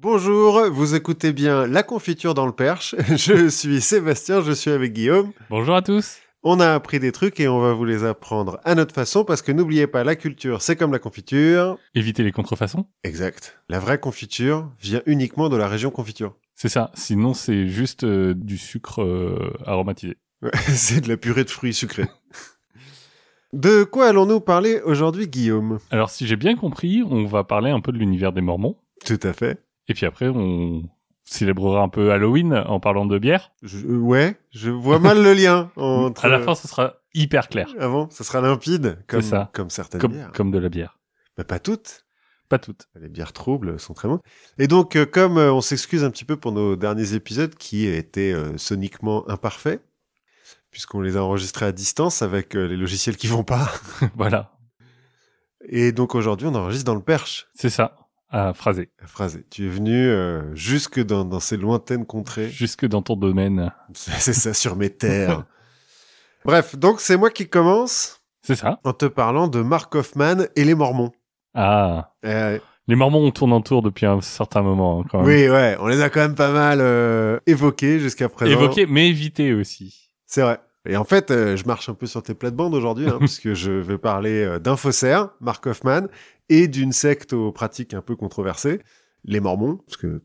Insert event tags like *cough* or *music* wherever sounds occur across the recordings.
Bonjour, vous écoutez bien La Confiture dans le Perche. *laughs* Je suis Sébastien, je suis avec Guillaume. Bonjour à tous. On a appris des trucs et on va vous les apprendre à notre façon parce que n'oubliez pas, la culture, c'est comme la confiture. Évitez les contrefaçons. Exact. La vraie confiture vient uniquement de la région confiture. C'est ça. Sinon, c'est juste euh, du sucre euh, aromatisé. Ouais, *laughs* c'est de la purée de fruits sucrés. de quoi allons-nous parler aujourd'hui, Guillaume? Alors, si j'ai bien compris, on va parler un peu de l'univers des Mormons. Tout à fait. Et puis après, on célébrera un peu Halloween en parlant de bière. Je- euh, ouais, je vois mal le lien entre... *laughs* À la fin, ce sera hyper clair. Avant, ça sera limpide, comme, ça. comme certaines Comme, bières. comme de la bière. Bah, pas toutes. Pas toutes. Les bières troubles sont très bonnes. Et donc, euh, comme euh, on s'excuse un petit peu pour nos derniers épisodes qui étaient euh, soniquement imparfaits, puisqu'on les a enregistrés à distance avec les logiciels qui vont pas. *laughs* voilà. Et donc aujourd'hui, on enregistre dans le perche. C'est ça. À phraser. La phrase. Tu es venu euh, jusque dans, dans ces lointaines contrées. Jusque dans ton domaine. *laughs* C'est ça, sur mes terres. Bref, donc c'est moi qui commence C'est ça. en te parlant de Mark Hoffman et les Mormons. Ah. Euh, Les Mormons, on tourne en tour depuis un certain moment. hein, quand même. oui, ouais, on les a quand même pas mal euh, évoqués jusqu'à présent. Évoquer, mais éviter aussi. C'est vrai. Et en fait, euh, je marche un peu sur tes plates-bandes aujourd'hui, hein, *laughs* puisque je vais parler euh, d'un faussaire, Mark Hoffman, et d'une secte aux pratiques un peu controversées, les Mormons, parce que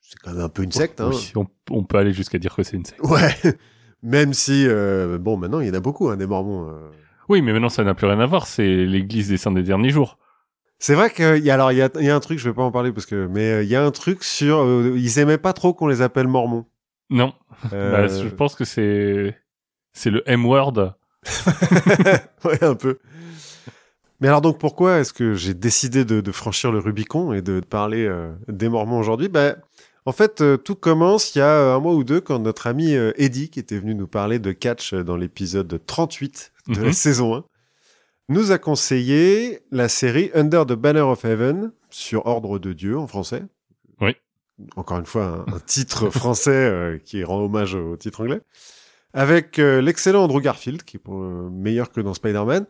c'est quand même un peu une secte. Hein. Oui, on, on peut aller jusqu'à dire que c'est une secte. Ouais. *laughs* Même si, euh, bon, maintenant, il y en a beaucoup, hein, des Mormons. euh. Oui, mais maintenant, ça n'a plus rien à voir. C'est l'église des saints des derniers jours. C'est vrai qu'il y a, alors, il y a, il y a un truc, je vais pas en parler, parce que, mais euh, il y a un truc sur, ils aimaient pas trop qu'on les appelle Mormons. Non. Bah, je pense que c'est c'est le M-word. *laughs* ouais, un peu. Mais alors donc pourquoi est-ce que j'ai décidé de, de franchir le Rubicon et de parler euh, des Mormons aujourd'hui? Ben, En fait, euh, tout commence il y a euh, un mois ou deux quand notre ami euh, Eddie, qui était venu nous parler de catch dans l'épisode 38 de la Mhm. saison 1, nous a conseillé la série Under the Banner of Heaven, sur Ordre de Dieu en français. Oui. Encore une fois, un, un titre français qui rend hommage au titre anglais. Avec l'excellent Andrew Garfield, qui est meilleur que dans Spider-Man,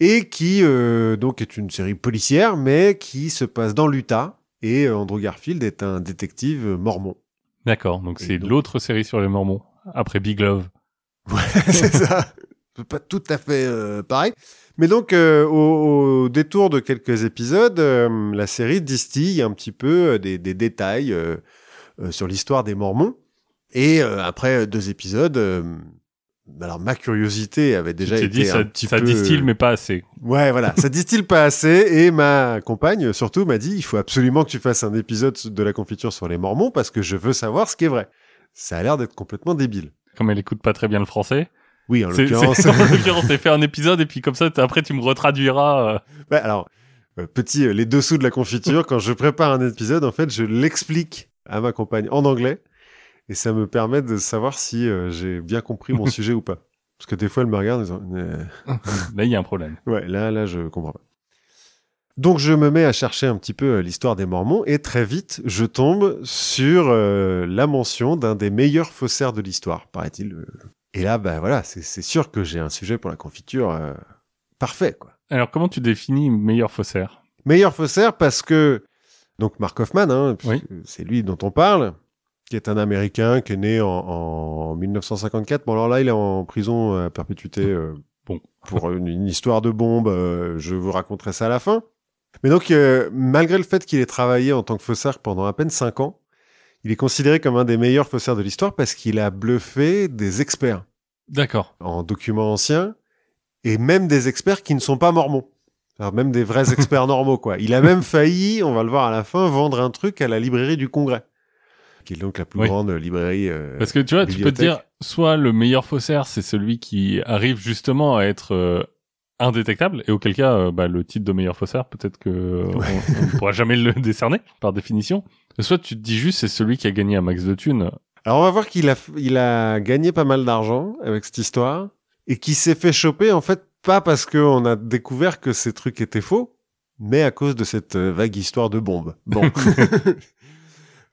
et qui euh, donc est une série policière, mais qui se passe dans l'Utah. Et euh, Andrew Garfield est un détective euh, mormon. D'accord. Donc c'est donc- l'autre série sur les Mormons après Big Love. *laughs* c'est ça. Pas tout à fait euh, pareil. Mais donc, euh, au, au détour de quelques épisodes, euh, la série distille un petit peu des, des détails sur l'histoire des Mormons. Et euh, après deux épisodes, euh, alors ma curiosité avait déjà été dit, un ça, petit ça peu... distille, mais pas assez. Ouais, voilà, ça distille pas assez. Et ma compagne, surtout, m'a dit, il faut absolument que tu fasses un épisode de la confiture sur les Mormons parce que je veux savoir ce qui est vrai. Ça a l'air d'être complètement débile. Comme elle écoute pas très bien le français. Oui, en l'occurrence. *laughs* en l'occurrence, fait un épisode et puis comme ça, après, tu me retraduiras. euh, alors, euh, petit, euh, les dessous de la confiture, quand je prépare un épisode, en fait, je l'explique à ma compagne en anglais, et ça me permet de savoir si euh, j'ai bien compris mon *laughs* sujet ou pas. Parce que des fois, elle me regarde en disant, Euh, Là, il y a un problème. *laughs* ouais, là, là, je comprends pas. Donc, je me mets à chercher un petit peu euh, l'histoire des Mormons, et très vite, je tombe sur euh, la mention d'un des meilleurs faussaires de l'histoire, paraît-il. Et là, bah voilà, c'est sûr que j'ai un sujet pour la confiture parfait, quoi. Alors, comment tu définis meilleur faussaire? Meilleur faussaire parce que donc Mark Hoffman, hein, Oui. c'est lui dont on parle, qui est un Américain qui est né en, en 1954. Bon alors là, il est en prison à perpétuité. euh, Bon. pour une, une histoire de bombe, euh, je vous raconterai ça à la fin. Mais donc, euh, malgré le fait qu'il ait travaillé en tant que faussaire pendant à peine 5 ans, il est considéré comme un des meilleurs faussaires de l'histoire parce qu'il a bluffé des experts D'accord. en documents anciens et même des experts qui ne sont pas mormons. Alors même des vrais *laughs* experts normaux, quoi. Il a même failli, on va le voir à la fin, vendre un truc à la librairie du Congrès, qui est donc la plus Oui. grande librairie. euh, Parce que tu vois, tu peux te dire, soit le meilleur faussaire, c'est celui qui arrive justement à être euh, indétectable, et auquel cas, euh, bah, le titre de meilleur faussaire, peut-être que on- on ne pourra jamais le décerner, par définition. Soit tu te dis juste, c'est celui qui a gagné un max de thunes. Alors on va voir qu'il a, il a gagné pas mal d'argent avec cette histoire et qui s'est fait choper en fait pas parce qu'on a découvert que ces trucs étaient faux, mais à cause de cette vague histoire de bombe. Bon. *laughs*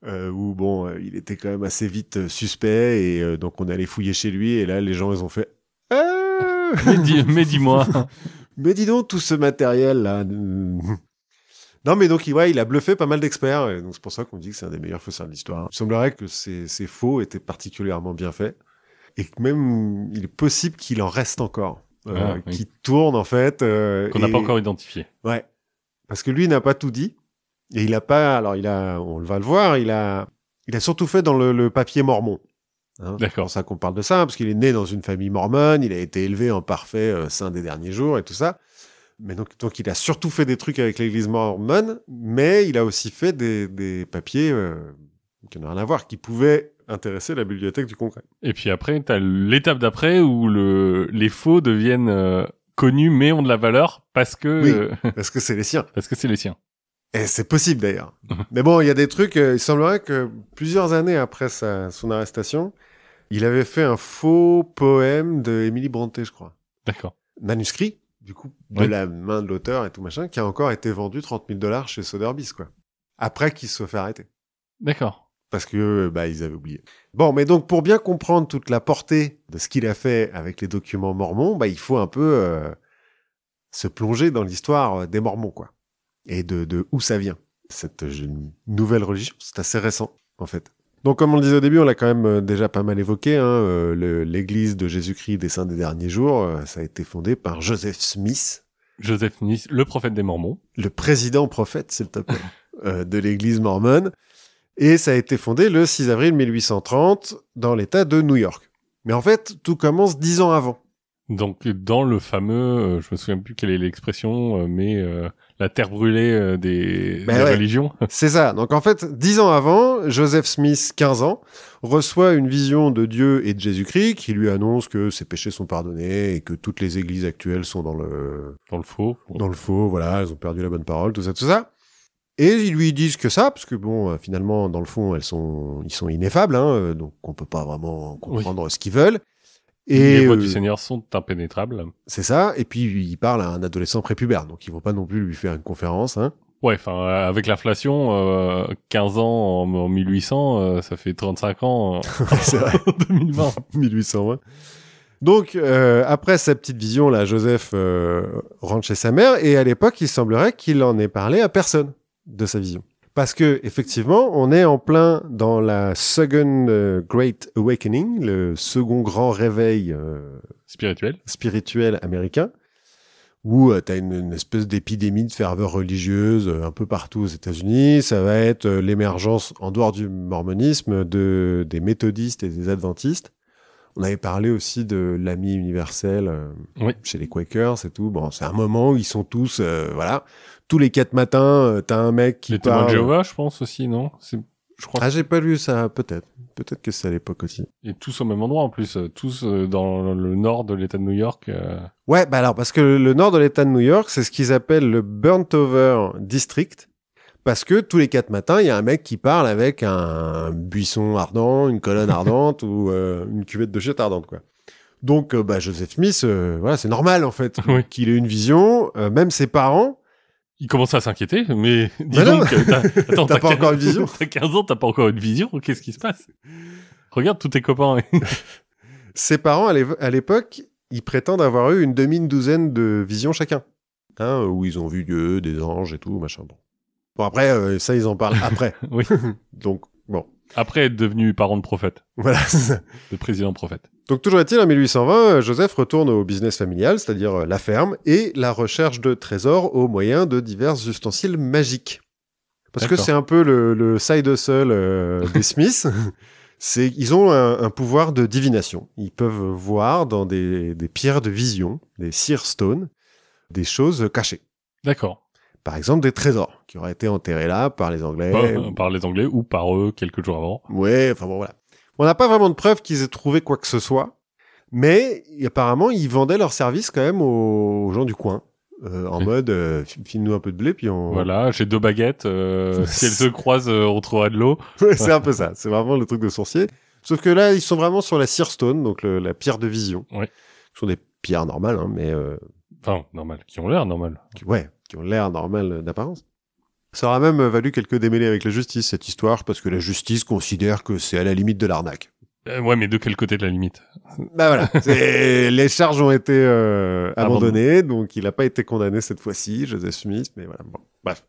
Euh, où bon, euh, il était quand même assez vite euh, suspect et euh, donc on allait fouiller chez lui et là les gens ils ont fait Ah *laughs* Mais dis- mais dis-moi. *laughs* Mais dis donc tout ce matériel là. Non, mais donc, il- ouais, il a bluffé pas mal d'experts, et donc c'est pour ça qu'on dit que c'est un des meilleurs faussaires de l'histoire. Il semblerait que ces, ces faux étaient particulièrement bien faits, et que même, il est possible qu'il en reste encore, euh, Ah, oui. qui tournent, en fait. euh, Qu'on n'a et- pas encore identifié. Ouais. Parce que lui, il n'a pas tout dit. Et il a pas, alors il a, on va le voir, il a, il a surtout fait dans le, le papier mormon. Hein, c'est D'accord. pour ça qu'on parle de ça, parce qu'il est né dans une famille mormone, il a été élevé en parfait euh, saint des derniers jours et tout ça. Mais donc, donc il a surtout fait des trucs avec l'église mormone, mais il a aussi fait des, des papiers euh, qui n'ont rien à voir, qui pouvaient intéresser la bibliothèque du Congrès. Et puis après, t'as l'étape d'après où le, les faux deviennent euh, connus mais ont de la valeur parce que Oui. euh, *laughs* Parce que c'est les siens. parce que c'est les siens. Et c'est possible d'ailleurs. Mais bon, il y a des trucs. euh, il semblerait que plusieurs années après sa, son arrestation, il avait fait un faux poème de Emily Brontë, je crois. D'accord. Manuscrit, du coup, de Oui. la main de l'auteur et tout machin, qui a encore été vendu 30 000 dollars chez Sotheby's, quoi. Après qu'il se soit fait arrêter. D'accord. Parce que, bah, ils avaient oublié. Bon, mais donc, pour bien comprendre toute la portée de ce qu'il a fait avec les documents mormons, bah, il faut un peu euh, se plonger dans l'histoire euh, des mormons, quoi. Et de, de où ça vient, cette euh, nouvelle religion. C'est assez récent, en fait. Donc, comme on le disait au début, on l'a quand même euh, déjà pas mal évoqué, hein, euh, le- l'église de Jésus-Christ des Saints des Derniers Jours, euh, ça a été fondé par Joseph Smith, Joseph Smith, le prophète des Mormons. le président prophète, s'il te plaît, *laughs* euh, de l'église mormone. Et ça a été fondé le 6 avril 1830 dans l'État de New York. Mais en fait, tout commence dix ans avant. Donc dans le fameux, je me souviens plus quelle est l'expression, mais la terre brûlée euh, des, Ben des ouais. religions. *laughs* C'est ça. Donc en fait, dix ans avant, Joseph Smith, 15 ans, reçoit une vision de Dieu et de Jésus-Christ qui lui annonce que ses péchés sont pardonnés et que toutes les églises actuelles sont dans le, dans le faux. dans le faux, voilà, elles ont perdu la bonne parole, tout ça, tout ça. Et ils lui disent que ça, parce que bon, euh, finalement, dans le fond, elles sont, ils sont ineffables, hein, euh, donc on peut pas vraiment comprendre ce qu'ils veulent. Et les euh, du Seigneur sont impénétrables. c'est ça. Et puis il parle à un adolescent prépubère, donc ils vont pas non plus lui faire une conférence. Hein. Ouais, enfin euh, avec l'inflation, euh, 15 ans en, en 1800, euh, ça fait 35 ans *laughs* c'est vrai. 2020. 1820. *laughs* Donc, euh, après sa petite vision, là, Joseph euh, rentre chez sa mère, et à l'époque, il semblerait qu'il en ait parlé à personne de sa vision. Parce que, effectivement, on est en plein dans la Second euh, Great Awakening, le second grand réveil euh, Spirituel. spirituel américain, où tu as une, une espèce d'épidémie de ferveur religieuse euh, un peu partout aux États-Unis. Ça va être euh, l'émergence, en dehors du mormonisme, de, des méthodistes et des adventistes. On avait parlé aussi de l'ami universel euh, Oui. chez les Quakers et tout. Bon, c'est un moment où ils sont tous, euh, voilà, tous les quatre matins, euh, t'as un mec qui Les parle. de Jéhovah, je pense aussi, non? C'est- Je crois. Ah, j'ai pas lu ça, peut-être. Peut-être que c'est à l'époque aussi. Et tous au même endroit en plus, euh, tous euh, dans le nord de l'État de New York. euh, Ouais, bah alors, parce que le nord de l'État de New York, c'est ce qu'ils appellent le Burnt-Over District. Parce que tous les quatre matins, il y a un mec qui parle avec un buisson ardent, une colonne *laughs* ardente ou euh, une cuvette de chiottes ardente, quoi. Donc, euh, bah, Joseph Smith, voilà, c'est normal, en fait, Oui. qu'il ait une vision. Même ses parents, Il commence à s'inquiéter, mais dis Bah donc, t'as *laughs* attends, T'as pas encore une vision *laughs* T'as 15 ans, t'as pas encore une vision Qu'est-ce qui se passe? Regarde tous tes copains. *laughs* ses parents, à l'époque, ils prétendent avoir eu une demi-douzaine de visions chacun. Hein, où ils ont vu Dieu, des anges et tout, machin. Bon, bon après, euh, ça, ils en parlent après. oui. Donc, Après être devenu parent de prophète, voilà, c'est ça. de président prophète. Donc toujours est-il, en 1820, euh, Joseph retourne au business familial, c'est-à-dire euh, la ferme, et la recherche de trésors au moyen de divers ustensiles magiques. Parce que c'est un peu le, le side hustle euh, *laughs* des Smiths. c'est ils ont un, un pouvoir de divination. Ils peuvent voir dans des, des pierres de vision, des seer stones, des choses cachées. D'accord. Par exemple, des trésors qui auraient été enterrés là par les Anglais. Par, par les Anglais ou par eux quelques jours avant. Ouais, enfin bon, voilà. On n'a pas vraiment de preuves qu'ils aient trouvé quoi que ce soit, mais apparemment, ils vendaient leurs services quand même aux, gens du coin, euh, en mode euh, file-nous un peu de blé, puis on. Voilà, j'ai deux baguettes. euh, *laughs* si elles se croisent, euh, on trouvera de l'eau. *laughs* Ouais, c'est un peu ça. C'est vraiment le truc de sourcier. Sauf que là, ils sont vraiment sur la seer stone, donc le- la pierre de vision. Ouais. Ce sont des pierres normales, hein, mais euh, Enfin, normal. Qui ont l'air normal. qui, ouais, qui ont l'air normales d'apparence. Ça aura même valu quelques démêlés avec la justice, cette histoire, parce que la justice considère que c'est à la limite de l'arnaque. Euh, ouais, mais de quel côté de la limite? Bah voilà, *laughs* les charges ont été euh, abandonnées, donc il n'a pas été condamné cette fois-ci, Joseph Smith, mais voilà, bon, bref.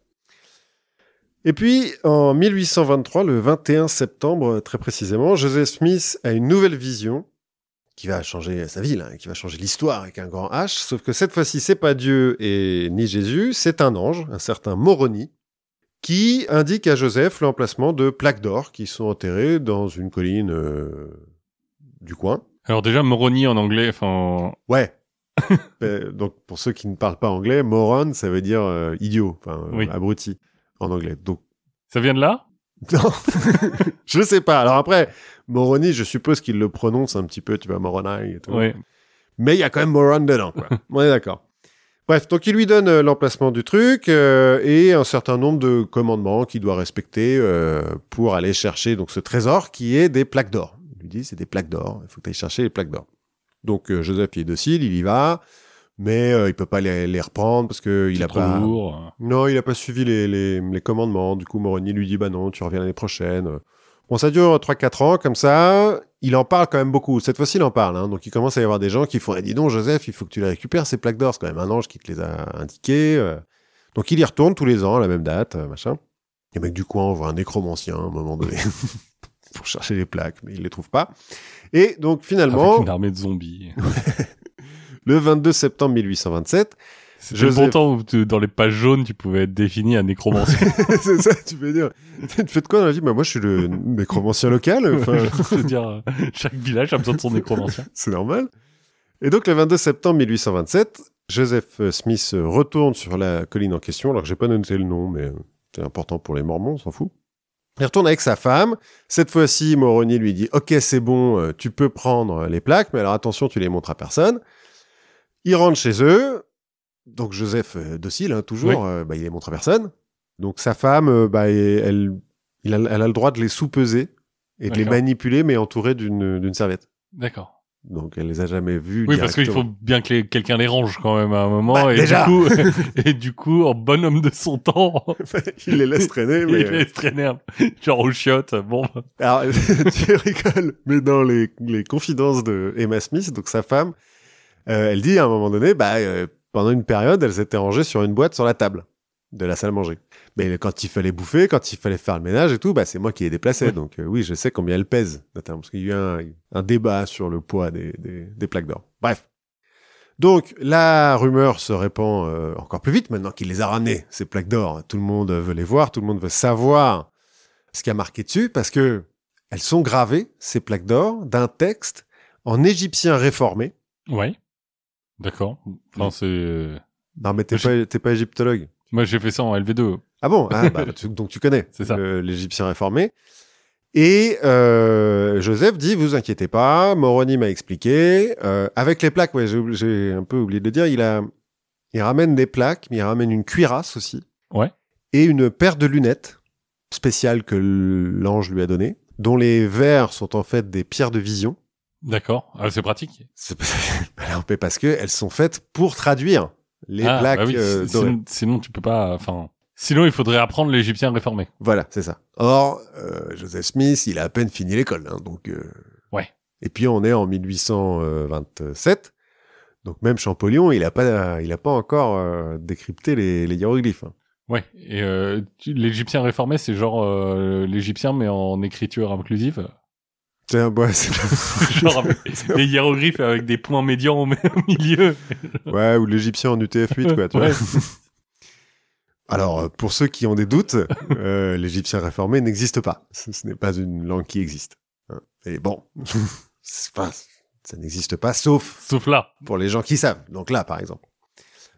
Et puis, en 1823, le 21 septembre, très précisément, Joseph Smith a une nouvelle vision qui va changer sa vie, là, qui va changer l'histoire avec un grand H. Sauf que cette fois-ci, c'est pas Dieu et ni Jésus, c'est un ange, un certain Moroni, qui indique à Joseph l'emplacement de plaques d'or qui sont enterrées dans une colline euh, du coin. Alors déjà, Moroni en anglais, enfin... Ouais. *laughs* Euh, donc pour ceux qui ne parlent pas anglais, moron, ça veut dire euh, idiot, enfin Oui. abruti en anglais. Donc Ça vient de là? Non, *laughs* je sais pas. Alors après, Moroni, je suppose qu'il le prononce un petit peu, tu vois, Moroni et tout. Ouais. Mais il y a quand même Moron dedans, quoi. On est d'accord. Bref, donc il lui donne euh, l'emplacement du truc euh, et un certain nombre de commandements qu'il doit respecter euh, pour aller chercher donc ce trésor qui est des plaques d'or. Il lui dit c'est des plaques d'or, il faut que tu ailles chercher les plaques d'or. Donc Joseph il est docile, il y va, mais euh, il peut pas les, les reprendre parce que il a trop pas lourd. non, il a pas suivi les, les, les commandements. Du coup, Moroni lui dit bah non, tu reviens l'année prochaine. Bon, ça dure 3-4 ans comme ça. Il en parle quand même beaucoup. Cette fois-ci, il en parle. Hein. Donc, il commence à y avoir des gens qui font eh, dis donc, Joseph, il faut que tu les récupères, ces plaques d'or. C'est quand même un ange qui te les a indiquées. euh. Donc, il y retourne tous les ans à la même date, euh, machin. Les mecs du coin, on voit un nécromancien à un moment donné *laughs* pour chercher les plaques, mais il les trouve pas. Et donc, finalement, Avec une armée de zombies. *laughs* le 22 septembre 1827, C'était le bon Joseph. temps où tu- dans les pages jaunes, tu pouvais être défini un nécromancien. *laughs* c'est ça, tu veux dire. Tu fais de quoi dans la vie? Bah, moi, je suis le nécromancien local. *laughs* Enfin, Je veux dire, euh, chaque village a besoin de son nécromancien. *laughs* c'est normal. Et donc, le 22 septembre 1827, Joseph euh, Smith euh, retourne sur la colline en question. Alors que j'ai pas noté le nom, mais c'est important pour les Mormons, on s'en fout. Il retourne avec sa femme. Cette fois-ci, Moroni lui dit Ok, c'est bon, tu peux prendre les plaques, mais alors attention, tu les montres à personne. Il rentre chez eux. Donc, Joseph, euh, docile, hein, toujours, Oui. euh, bah, il les montre à personne. Donc, sa femme, euh, bah, elle, il a, elle a le droit de les sous-peser et de les manipuler, mais entourées d'une d'une serviette. D'accord. Donc, elle les a jamais vus. Oui, parce qu'il faut bien que les- quelqu'un les range quand même à un moment. Bah, et, déjà. Du coup, *laughs* *laughs* et du coup, en bonhomme de son temps, *laughs* il les laisse traîner, mais. il laisse traîner genre aux chiottes. Bon, Alors, tu rigoles, mais dans les, les confidences de Emma Smith, donc sa femme, euh, elle dit à un moment donné, bah, euh, pendant une période, elle s'était rangée sur une boîte sur la table de la salle à manger. Mais quand il fallait bouffer, quand il fallait faire le ménage et tout, bah, c'est moi qui les déplaçais. Donc euh, oui, je sais combien elle pèse, notamment parce qu'il y a eu un, un débat sur le poids des, des, des plaques d'or. Bref. Donc la rumeur se répand euh, encore plus vite maintenant qu'il les a ramenées, ces plaques d'or. Tout le monde veut les voir, tout le monde veut savoir ce qui a marqué dessus, parce que elles sont gravées, ces plaques d'or, d'un texte en égyptien réformé. ouais. D'accord. Enfin, c'est. Non, mais t'es pas, t'es pas égyptologue. Moi, j'ai fait ça en LV2. Ah bon? Ah, *laughs* bah, tu- Donc tu connais C'est ça. le- l'égyptien réformé. Et euh, Joseph dit, vous inquiétez pas, Moroni m'a expliqué. Euh, avec les plaques, ouais, j'ai un peu oublié de le dire, il, a, il ramène des plaques, mais il ramène une cuirasse aussi. Ouais. Et une paire de lunettes spéciales que l'ange lui a données, dont les verres sont en fait des pierres de vision. D'accord. Ah, c'est pratique. Alors, *laughs* parce que elles sont faites pour traduire les ah, plaques bah oui, euh, dorées. sinon, sinon, tu peux pas. Enfin, sinon, il faudrait apprendre l'égyptien réformé. Voilà, c'est ça. Or, euh, Joseph Smith, il a à peine fini l'école, hein, donc. euh, Ouais. Et puis on est en 1827, donc même Champollion, il a pas, il a pas encore euh, décrypté les, les hiéroglyphes. hein. Ouais. Et euh, l'égyptien réformé, c'est genre euh, l'égyptien mais en écriture inclusive. Un- ouais, c'est- *laughs* genre avec des hiéroglyphes avec des points médians au, *laughs* milieu. ouais, ou l'égyptien en UTF-8, quoi. Tu Ouais. vois. *laughs* Alors, euh, pour ceux qui ont des doutes, euh, l'égyptien réformé n'existe pas. Ce, ce n'est pas une langue qui existe. hein. Et bon, pas, ça n'existe pas, sauf Sauf là. pour les gens qui savent. Donc là, par exemple.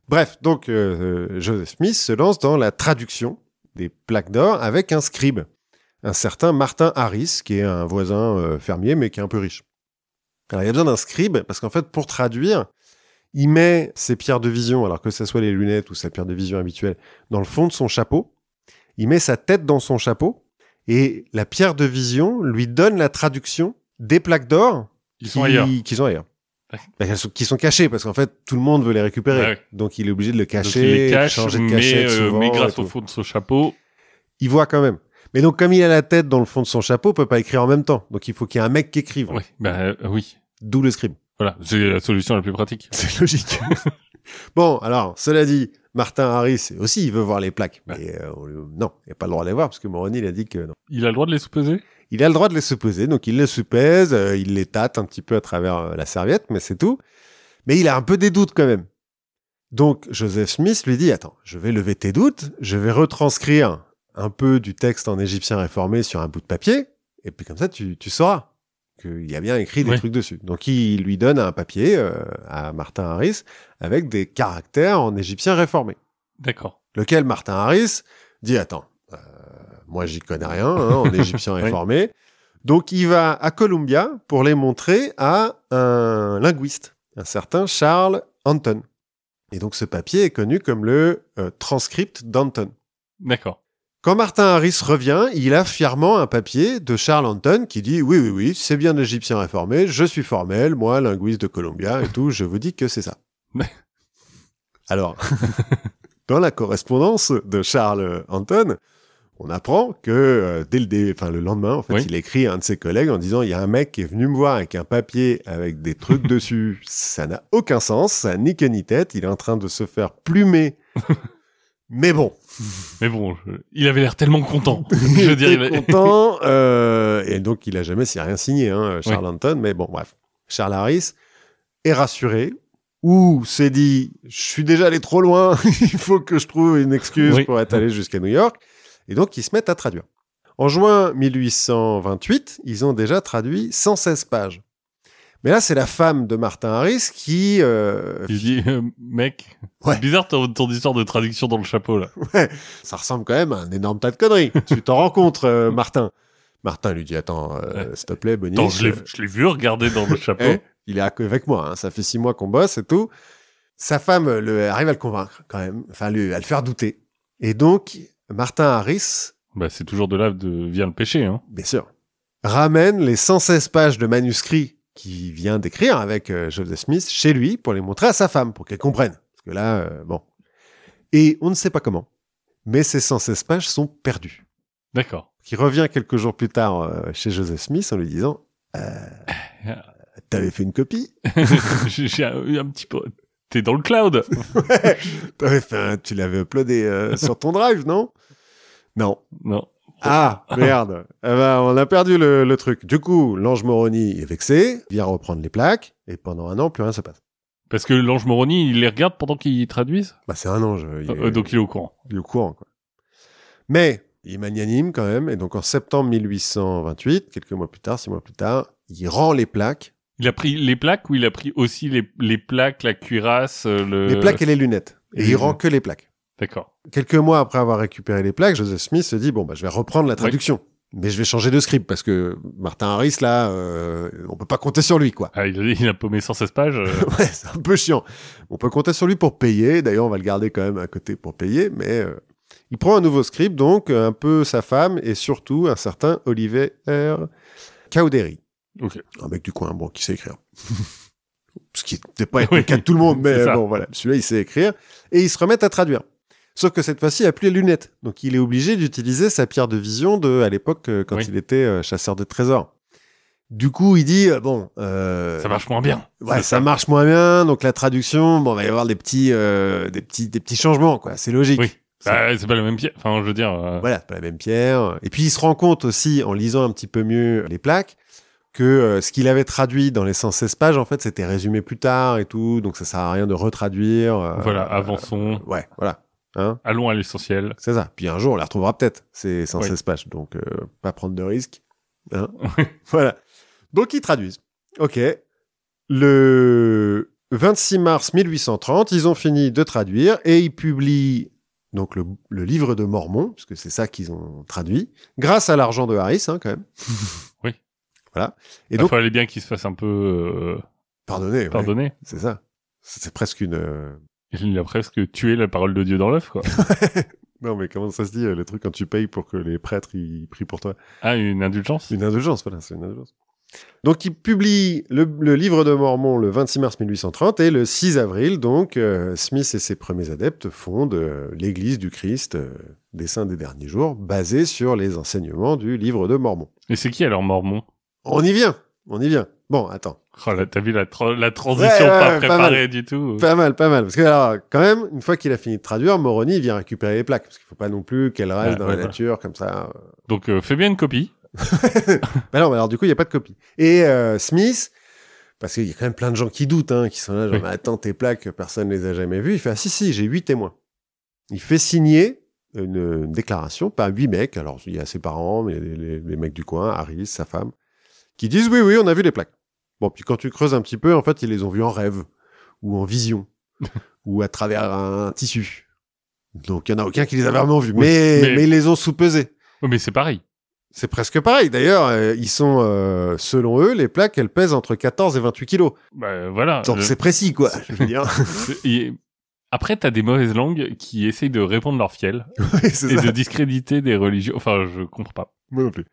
Bref, donc euh, Joseph Smith se lance dans la traduction des plaques d'or avec un scribe, un certain Martin Harris, qui est un voisin euh, fermier, mais qui est un peu riche. Alors il y a besoin d'un scribe, parce qu'en fait, pour traduire, il met ses pierres de vision, alors que ce soit les lunettes ou sa pierre de vision habituelle, dans le fond de son chapeau. Il met sa tête dans son chapeau, et la pierre de vision lui donne la traduction des plaques d'or sont qui- ailleurs. Qui sont ailleurs. Ouais. Bah, qui sont cachés parce qu'en fait tout le monde veut les récupérer. Ouais. Donc il est obligé de le Donc, cacher, il les cache, changer de mais, cachette euh, souvent. mais grâce au fond de son chapeau, Il voit quand même. Mais donc comme il a la tête dans le fond de son chapeau, il peut pas écrire en même temps. Donc il faut qu'il y ait un mec qui écrive. oui, bah euh, oui. D'où le scribe. Voilà, c'est la solution la plus pratique. *laughs* C'est logique. *laughs* bon, alors, cela dit, Martin Harris aussi, il veut voir les plaques. Mais euh, on lui- non, il n'a pas le droit de les voir parce que Moroni, il a dit que non. Il a le droit de les sous-peser Il a le droit de les supposer, donc il les soupèse, euh, il les tâte un petit peu à travers euh, la serviette, mais c'est tout. Mais il a un peu des doutes quand même. Donc Joseph Smith lui dit, attends, je vais lever tes doutes, je vais retranscrire un peu du texte en égyptien réformé sur un bout de papier, et puis comme ça tu, tu sauras qu'il y a bien écrit des Oui. trucs dessus. Donc il lui donne un papier euh, à Martin Harris avec des caractères en égyptien réformé D'accord. lequel Martin Harris dit attends, euh, moi j'y connais rien hein, en *laughs* égyptien Oui. réformé. Donc il va à Columbia pour les montrer à un linguiste, un certain Charles Anton. Et donc ce papier est connu comme le euh, transcript d'Anton. D'accord. Quand Martin Harris revient, il a fièrement un papier de Charles Anton qui dit oui oui oui c'est bien l'égyptien réformé, je suis formel, moi linguiste de Columbia et tout, je vous dis que c'est ça. *laughs* Alors, *laughs* dans la correspondance de Charles Anton, on apprend que euh, dès le, dé- enfin, le lendemain, en fait, Oui. il écrit à un de ses collègues en disant il y a un mec qui est venu me voir avec un papier avec des trucs *laughs* dessus, ça n'a aucun sens, ça n'a ni queue ni tête, il est en train de se faire plumer. Mais bon, Mais bon, je- il avait l'air tellement content. *laughs* je il était content, euh, et donc il a jamais si rien signé, hein, Charles Anton, mais bon, bref. Charles Harris est rassuré, ou s'est dit, je suis déjà allé trop loin, *laughs* il faut que je trouve une excuse Oui. pour être allé jusqu'à New York, et donc ils se mettent à traduire. En juin 1828, ils ont déjà traduit 116 pages. Mais là, c'est la femme de Martin Harris qui... euh, il dit, euh, mec, Ouais. c'est bizarre ton, ton histoire de traduction dans le chapeau, là. ça ressemble quand même à un énorme tas de conneries. *laughs* tu t'en rends compte, euh, Martin Martin lui dit, attends, euh, s'il te plaît, Bonnie. Attends, je l'ai- je l'ai vu regarder dans le chapeau. *laughs* Eh, il est avec moi, hein, ça fait six mois qu'on bosse et tout. Sa femme le, arrive à le convaincre quand même, enfin lui, à le faire douter. Et donc, Martin Harris, Bah, c'est toujours de là de vient le péché, hein. bien sûr, ramène les 116 pages de manuscrits qu'il vient d'écrire avec euh, Joseph Smith chez lui pour les montrer à sa femme, pour qu'elle comprenne. Parce que là, euh, bon. Et on ne sait pas comment, mais ces 116 pages sont perdues. D'accord. Qui revient quelques jours plus tard euh, chez Joseph Smith en lui disant *laughs* T'avais fait une copie? *laughs* J'ai un, un petit peu. T'es dans le cloud. *laughs* Ouais, t'avais fait un- tu l'avais uploadé sur ton drive, non? Non. non. Ah, *laughs* merde. Eh ben, on a perdu le, le truc. Du coup, l'ange Moroni est vexé, vient reprendre les plaques, et pendant un an, plus rien se passe. Parce que l'ange Moroni, il les regarde pendant qu'ils traduisent. Bah, c'est un ange. Il est, Euh, donc il est au courant. il est au courant, quoi. Mais, il est magnanime quand même, et donc en septembre 1828, quelques mois plus tard, six mois plus tard, il rend les plaques, Il a pris les plaques ou il a pris aussi les, les plaques, la cuirasse, euh, le... les plaques et les lunettes. et Et les il rend que les plaques. D'accord. Quelques mois après avoir récupéré les plaques, Joseph Smith se dit bon bah je vais reprendre la traduction, mais je vais changer de script parce que Martin Harris là, euh, on peut pas compter sur lui quoi. Ah, il, a, il a paumé 116 pages. euh, *laughs* ouais, c'est un peu chiant. On peut compter sur lui pour payer. D'ailleurs, on va le garder quand même à côté pour payer, mais euh, il prend un nouveau script donc un peu sa femme et surtout un certain Oliver R. Cowdery, Ok. un mec du coin bon qui sait écrire. *laughs* Ce qui n'était pas Oui, *laughs* le cas de tout le monde, mais bon voilà, celui-là il sait écrire et ils se remettent à traduire. Sauf que cette fois-ci, il n'a plus les lunettes. Donc, il est obligé d'utiliser sa pierre de vision de, à l'époque, euh, quand Oui. il était euh, chasseur de trésors. Du coup, il dit, euh, bon... euh, Ça marche moins bien. *laughs* Ouais, ça marche moins bien. Donc, la traduction, bon, il va y avoir des petits, euh, des petits, des petits changements, quoi. C'est logique. Oui. Bah, c'est pas la même pièce. Enfin, je veux dire. euh, Voilà, pas la même pierre. Et puis, il se rend compte aussi, en lisant un petit peu mieux les plaques, que ce qu'il avait traduit dans les 116 pages, en fait, c'était résumé plus tard et tout. Donc, ça sert à rien de retraduire. Voilà, avançons. Ouais, voilà. Hein Allons à l'essentiel. C'est ça. Puis un jour, on les retrouvera peut-être, ces 116 pages. Donc, euh, pas prendre de risques. Hein *laughs* voilà. Donc, ils traduisent. OK. Le 26 mars 1830, ils ont fini de traduire et ils publient donc le, le livre de Mormon, puisque c'est ça qu'ils ont traduit, grâce à l'argent de Harris, hein, quand même. *laughs* Oui. Voilà. Et Il donc, fallait bien qu'il se fasse un peu euh, pardonnez, ouais, pardonner. c'est ça. C'est presque une... Il a presque tué la parole de Dieu dans l'œuf, quoi. *laughs* Non, mais comment ça se dit, euh, le truc quand tu payes pour que les prêtres, ils prient pour toi? Ah, une indulgence Une indulgence, voilà, c'est une indulgence. Donc, il publie le, le livre de Mormon le 26 mars 1830 et le 6 avril, donc, euh, Smith et ses premiers adeptes fondent euh, l'Église du Christ euh, des Saints des Derniers Jours, basée sur les enseignements du livre de Mormon. Et c'est qui alors Mormon? On y vient On y vient. Bon, attends. Oh là, t'as vu la, tra- la transition Ouais, pas ouais, pas préparée du tout. Pas mal, pas mal. Parce que alors, quand même, une fois qu'il a fini de traduire, Moroni vient récupérer les plaques. Parce qu'il faut pas non plus qu'elles restent Ouais, dans la nature comme ça. Donc, euh, fais bien une copie. *laughs* Bah non, mais alors du coup, il n'y a pas de copie. Et euh, Smith, parce qu'il y a quand même plein de gens qui doutent, hein, qui sont là, genre, Oui. Attends, tes plaques, personne ne les a jamais vues. Il fait, ah si, si, j'ai huit témoins. Il fait signer une, une déclaration par huit mecs. Alors, il y a ses parents, mais les, les- les mecs du coin, Harris, sa femme, qui disent, oui, oui, on a vu les plaques. Bon, puis quand tu creuses un petit peu, en fait, ils les ont vues en rêve, ou en vision, *laughs* ou à travers un tissu. Donc, il n'y en a aucun qui les a vraiment. Oui, mais, mais- mais ils les ont sous-pesés. Oui, mais c'est pareil. C'est presque pareil. D'ailleurs, euh, ils sont, euh, selon eux, les plaques, elles pèsent entre 14 et 28 kilos. Bah, voilà. Donc c'est précis, quoi. *laughs* Je veux dire. Et Après, t'as des mauvaises langues qui essayent de répondre leur fiel *laughs* Oui, et ça. de discréditer des religions. Enfin, je comprends pas. Moi non plus.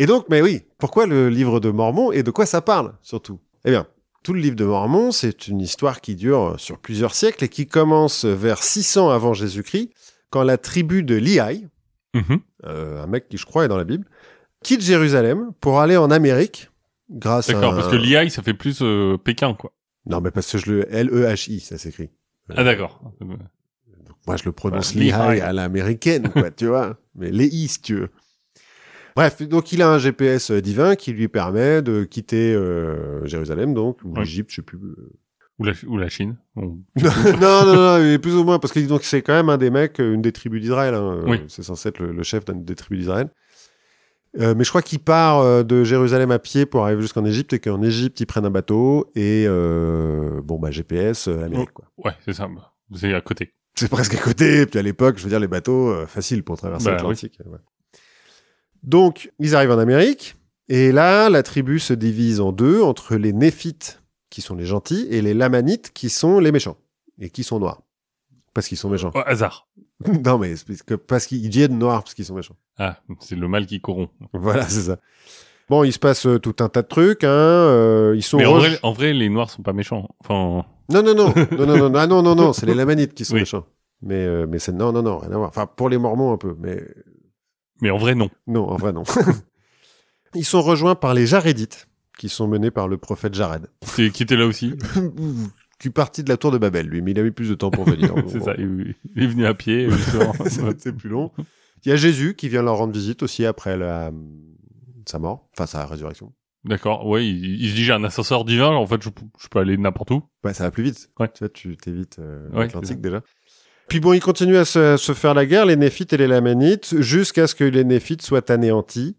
Et donc, mais oui, pourquoi le livre de Mormon et de quoi ça parle, surtout? Eh bien, tout le livre de Mormon, c'est une histoire qui dure sur plusieurs siècles et qui commence vers 600 avant Jésus-Christ, quand la tribu de Lehi, Mhm. euh, un mec qui, je crois, est dans la Bible, quitte Jérusalem pour aller en Amérique grâce à... D'accord, un- parce que l'IA, ça fait plus euh, Pékin, quoi. Non, mais parce que je le... L-E-H-I, ça s'écrit. Ah, d'accord. Moi, je le prononce Bah, Lehigh à l'américaine, quoi, tu vois. Mais Lehi, si tu veux. Bref, donc il a un GPS divin qui lui permet de quitter euh, Jérusalem, donc, ou l'Égypte, je sais plus. euh. Ou la, ou la Chine. *laughs* Non, non, non, mais plus ou moins, parce que donc c'est quand même un des mecs, euh, une des tribus d'Israël. hein, euh, Oui. C'est censé être le, le chef d'une des tribus d'Israël. Euh, mais je crois qu'il part euh, de Jérusalem à pied pour arriver jusqu'en Égypte et qu'en Égypte, ils prennent un bateau et euh, bon bah GPS euh, Amérique quoi. Ouais, c'est ça. bah, C'est à côté. C'est presque à côté. Et puis à l'époque, je veux dire, les bateaux, euh, facile pour traverser Bah, l'Atlantique. ouais. Donc, ils arrivent en Amérique. Et là, la tribu se divise en deux entre les Néphites, qui sont les gentils, et les Lamanites, qui sont les méchants. Et qui sont noirs. Parce qu'ils sont méchants. Au hasard. *laughs* non, mais parce qu'ils viennent noirs, parce qu'ils sont méchants. Ah, c'est le mal qui corrompt. Voilà, c'est ça. Bon, il se passe euh, tout un tas de trucs. Hein, euh, ils sont Mais en vrai, en vrai, les noirs sont pas méchants. Enfin, Non, non, non, *laughs* non, non, non, ah, non, non, non, c'est les Lamanites qui sont Oui. méchants. Mais, euh, mais c'est non, non, non, rien à voir. Enfin, pour les Mormons un peu, mais mais en vrai, non. Non, en vrai, non. *laughs* Ils sont rejoints par les Jarédites, qui sont menés par le prophète Jared. C'est qui était là aussi. *laughs* qui est parti de la tour de Babel, lui, mais il a mis plus de temps pour venir. *laughs* c'est Bon, ça. Il, il est venu à pied. c'est plus long. Il y a Jésus qui vient leur rendre visite aussi après la- sa mort, enfin sa résurrection. D'accord. Ouais, il, il se dit j'ai un ascenseur divin. En fait, je, je peux aller n'importe où. Ouais, ça va plus vite. Ouais. Tu vois, tu t'évites euh, Ouais, l'Atlantique déjà. Puis bon, ils continuent à se, à se faire la guerre, les Néphites et les Lamanites, jusqu'à ce que les Néphites soient anéantis.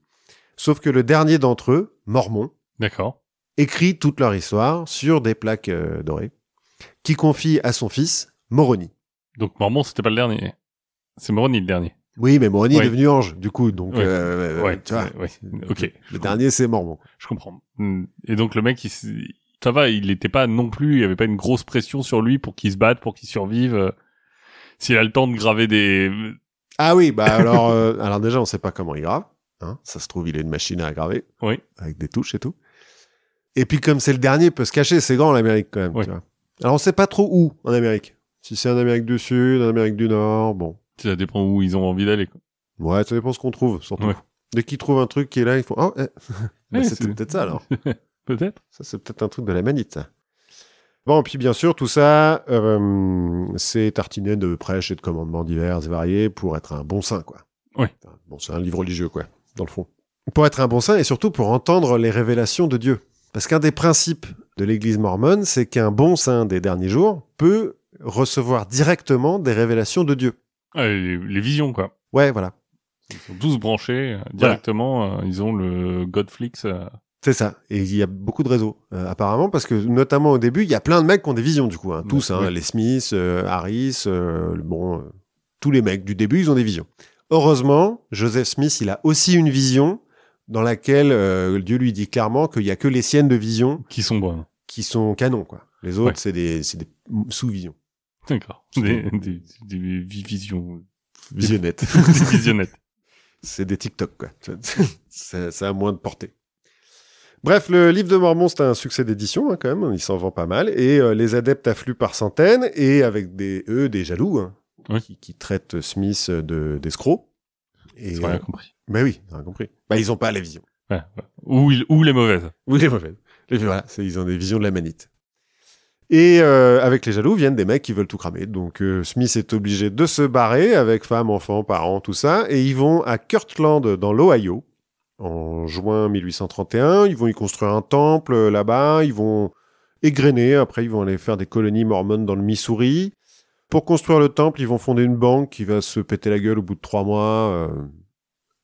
Sauf que le dernier d'entre eux, Mormon, D'accord. écrit toute leur histoire sur des plaques euh, dorées, qui confie à son fils, Moroni. Donc Mormon, c'était pas le dernier. C'est Moroni le dernier. Oui, mais Moroni Ouais. est devenu ange, du coup, donc Ouais. euh, ouais. tu vois. ouais, ouais. Ok. Le dernier, c'est Mormon. Je comprends. Hmm. Et donc le mec, il, s- ça va, il était pas non plus, il y avait pas une grosse pression sur lui pour qu'il se batte, pour qu'il survive. euh, S'il a le temps de graver des, Ah oui, bah alors, euh, *laughs* alors déjà, on sait pas comment il grave. Hein. Ça se trouve, il a une machine à graver. Oui. Avec des touches et tout. Et puis, comme c'est le dernier, il peut se cacher. C'est grand, l'Amérique, quand même. Oui. tu vois. Alors, on sait pas trop où, en Amérique. Si c'est en Amérique du Sud, en Amérique du Nord, bon. ça dépend où ils ont envie d'aller. quoi. Ouais, ça dépend ce qu'on trouve, surtout. Ouais. Dès qu'ils trouvent un truc qui est là, ils font, oh, eh. *laughs* Bah, Ouais, c'était c'est- peut-être ça, alors. *laughs* Peut-être. Ça, c'est peut-être un truc de la manite, ça. Bon, puis bien sûr, tout ça, euh, c'est tartiné de prêches et de commandements divers et variés pour être un bon saint, quoi. Oui. Enfin, Bon, c'est un livre religieux, quoi, dans le fond. Pour être un bon saint et surtout pour entendre les révélations de Dieu. Parce qu'un des principes de l'église mormone, c'est qu'un bon saint des derniers jours peut recevoir directement des révélations de Dieu. Ah, les, les visions, quoi. Ouais, voilà. Ils sont tous branchés euh, directement. euh, ils ont le Godflix. euh, C'est ça. Et il y a beaucoup de réseaux, euh, apparemment, parce que notamment au début, il y a plein de mecs qui ont des visions, du coup. hein. Tous, Ouais, hein, ouais. les Smiths, euh, Harris, euh, bon, euh, tous les mecs du début, ils ont des visions. Heureusement, Joseph Smith, il a aussi une vision dans laquelle euh, Dieu lui dit clairement qu'il y a que les siennes de vision qui sont bonnes. qui sont canons, quoi. Les autres, Ouais. c'est des, c'est des sous-visions. D'accord. Des, des, des vi- visions. Visionnettes. *laughs* des visionnettes. c'est des TikTok, quoi. ça, ça a moins de portée. Bref, le livre de Mormon, c'est un succès d'édition, hein, quand même. Il s'en vend pas mal. Et euh, les adeptes affluent par centaines, et avec des, eux, des jaloux, hein, Oui. qui, qui traitent Smith de, d'escroc. Et, Ils ont rien euh, compris. bah oui, t'as compris. Bah, ils ont pas la vision. Ouais, ouais. Ou, il- ou les mauvaises. Oui, les mauvaises. Et voilà, c'est- ils ont des visions de la manite. Et euh, avec les jaloux viennent des mecs qui veulent tout cramer. Donc euh, Smith est obligé de se barrer avec femme, enfants, parents, tout ça. Et ils vont à Kirtland dans l'Ohio en juin 1831. Ils vont y construire un temple euh, là-bas. Ils vont égrener. Après, ils vont aller faire des colonies mormones dans le Missouri. Pour construire le temple, ils vont fonder une banque qui va se péter la gueule au bout de trois mois. euh,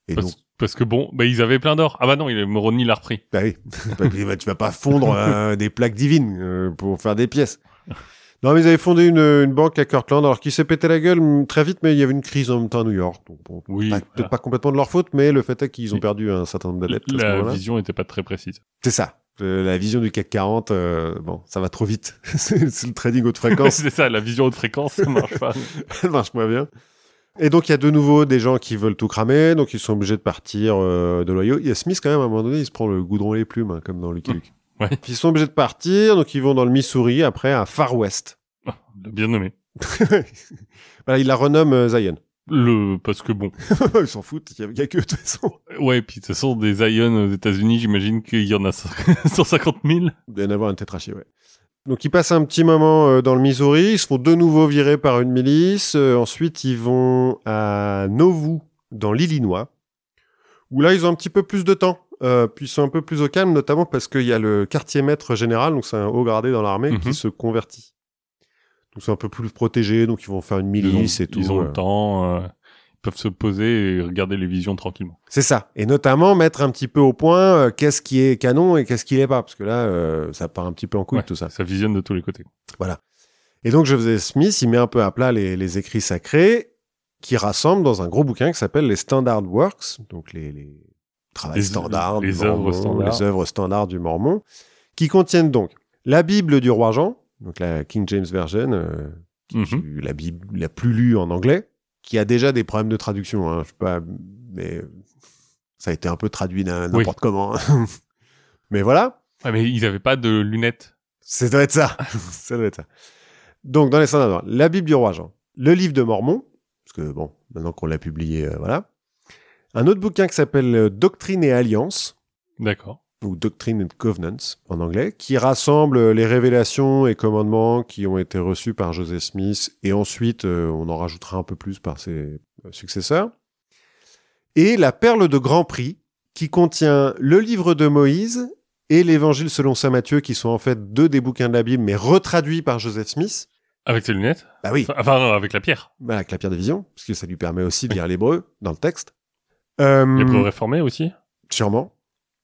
et donc, Parce, que bon, bah, ils avaient plein d'or. Ah bah non, il, Moroni l'a repris. Bah oui, *laughs* Bah, tu vas- tu vas pas fondre euh, des plaques divines euh, pour faire des pièces. Non, mais ils avaient fondé une, une banque à Kirtland, alors qui s'est pété la gueule mm, très vite, mais il y avait une crise en même temps à New York. Donc, bon, Oui, voilà. peut-être pas complètement de leur faute, mais le fait est qu'ils ont perdu un certain nombre d'adeptes. à ce La vision était pas très précise. C'est ça. Euh, la vision du CAC 40, euh, bon, ça va trop vite. *laughs* c'est le trading haute fréquence. *laughs* c'est ça, la vision haute fréquence, ça marche pas. *laughs* ça marche moins bien. Et donc, il y a de nouveau des gens qui veulent tout cramer, donc ils sont obligés de partir euh, de l'Ohio. Il y a Smith, quand même, à un moment donné, il se prend le goudron et les plumes, hein, comme dans Lucky Luke. Ouais. Puis ils sont obligés de partir, donc ils vont dans le Missouri, après à Far West. Le bien nommé. *laughs* Voilà, il la renomme euh, Zion. Le, parce que bon. *laughs* ils s'en foutent, il y y a que de toute façon. Ouais, puis de toute façon, des Zion aux États-Unis, j'imagine qu'il y en a 150 000. *laughs* Il doit y en avoir un tétrachier, ouais. Donc ils passent un petit moment euh, dans le Missouri, ils se font de nouveau virer par une milice, euh, ensuite ils vont à Nauvoo, dans l'Illinois, où là ils ont un petit peu plus de temps, euh, puis ils sont un peu plus au calme, notamment parce qu'il y a le quartier maître général, donc c'est un haut gradé dans l'armée, Mhm. qui se convertit. Donc c'est un peu plus protégé, donc ils vont faire une ont, milice et tout. ils ont euh. le temps, euh, ils peuvent se poser et regarder les visions tranquillement. C'est ça. Et notamment mettre un petit peu au point euh, qu'est-ce qui est canon et qu'est-ce qui l'est pas. Parce que là, euh, ça part un petit peu en couille Ouais, tout ça. Ça visionne de tous les côtés. Et donc, Joseph Smith, il met un peu à plat les, les écrits sacrés qui rassemblent dans un gros bouquin qui s'appelle les Standard Works, donc les, les travails Les- standards, les du œuvres Mormon, standards. les œuvres standards du Mormon, qui contiennent donc la Bible du roi Jean, donc la King James Version, euh, Mhm. la Bible la plus lue en anglais, qui a déjà des problèmes de traduction. Hein, je sais pas, mais ça a été un peu traduit Oui. n'importe comment. hein. *laughs* mais voilà. Ouais, mais ils avaient pas de lunettes. Ça doit être ça. *laughs* ça doit être ça. Donc, dans les standards, la Bible du roi Jean, le livre de Mormon, parce que bon, maintenant qu'on l'a publié, euh, voilà. Un autre bouquin qui s'appelle euh, Doctrine et Alliance, D'accord. ou Doctrine and Covenants en anglais, qui rassemble les révélations et commandements qui ont été reçus par Joseph Smith, et ensuite euh, on en rajoutera un peu plus par ses euh, successeurs. Et la perle de Grand Prix, qui contient le livre de Moïse et l'évangile selon saint Matthieu, qui sont en fait deux des bouquins de la Bible, mais retraduits par Joseph Smith. Avec ses lunettes? Bah oui, Enfin, Enfin, non, avec la pierre. bah, avec la pierre de vision, parce que ça lui permet aussi de lire l'hébreu dans le texte. Euh, L'hébreu réformé aussi Sûrement.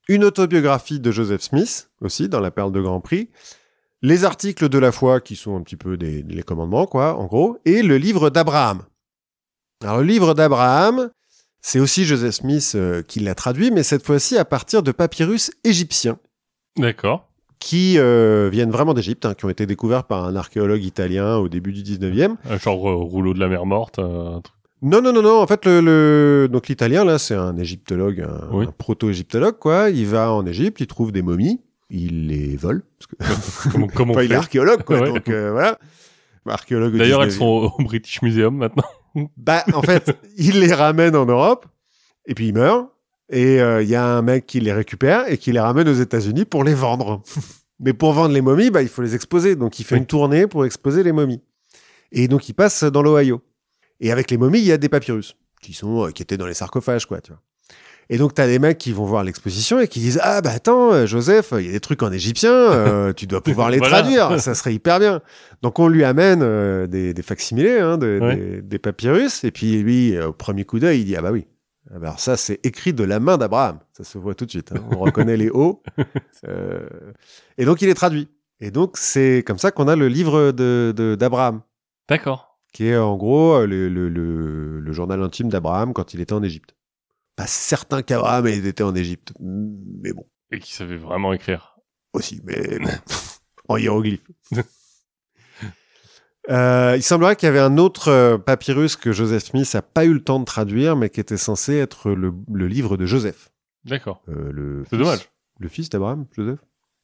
Une autobiographie de Joseph Smith, aussi, dans la perle de Grand Prix. Les articles de la foi, qui sont un petit peu des, les commandements, quoi, en gros. Et le livre d'Abraham. Alors, le livre d'Abraham, c'est aussi Joseph Smith euh, qui l'a traduit, mais cette fois-ci à partir de papyrus égyptiens, D'accord. qui euh, viennent vraiment d'Égypte, hein, qui ont été découverts par un archéologue italien au début du 19e. Euh, Genre euh, rouleau de la mer morte. un truc. Non, non, non, non. En fait, le, le... donc l'italien là, c'est un égyptologue, un, Oui. un proto-égyptologue, quoi. Il va en Égypte, il trouve des momies, il les vole. Parce que... Comment, *laughs* comment on Enfin, il est archéologue, quoi. Ouais. donc euh, voilà. Archéologue. D'ailleurs, elles 19e. sont au, au British Museum maintenant. *laughs* Bah, en fait, il les ramène en Europe, et puis il meurt. Et euh, il y a un mec qui les récupère et qui les ramène aux États-Unis pour les vendre. *laughs* Mais pour vendre les momies, bah, il faut les exposer. Donc il fait Oui. une tournée pour exposer les momies. Et donc il passe dans l'Ohio. Et avec les momies, il y a des papyrus qui sont euh, qui étaient dans les sarcophages, quoi, tu vois. Et donc t'as des mecs qui vont voir l'exposition et qui disent ah bah attends euh, Joseph, il y a des trucs en égyptien, euh, *laughs* tu dois pouvoir les Voilà. traduire, ça serait hyper bien. Donc on lui amène euh, des, des facsimilés, hein, de- Ouais. des, des papyrus, et puis lui, au premier coup d'œil, il dit ah bah oui. Ah bah Alors ça c'est écrit de la main d'Abraham, ça se voit tout de suite. hein. On reconnaît les hauts. *laughs* Euh, et donc il est traduit. Et donc c'est comme ça qu'on a le livre de de- d'Abraham, D'accord. Qui est en gros euh, le, le, le, le journal intime d'Abraham quand il était en Égypte. Pas certain qu'Abraham ait été en Égypte, mais bon Et qui savait vraiment écrire. aussi, mais *laughs* en hiéroglyphe. *laughs* Euh, il semblerait qu'il y avait un autre euh, papyrus que Joseph Smith n'a pas eu le temps de traduire, mais qui était censé être le, livre de Joseph. D'accord. Euh, C'est fils- dommage. Le fils d'Abraham, Joseph?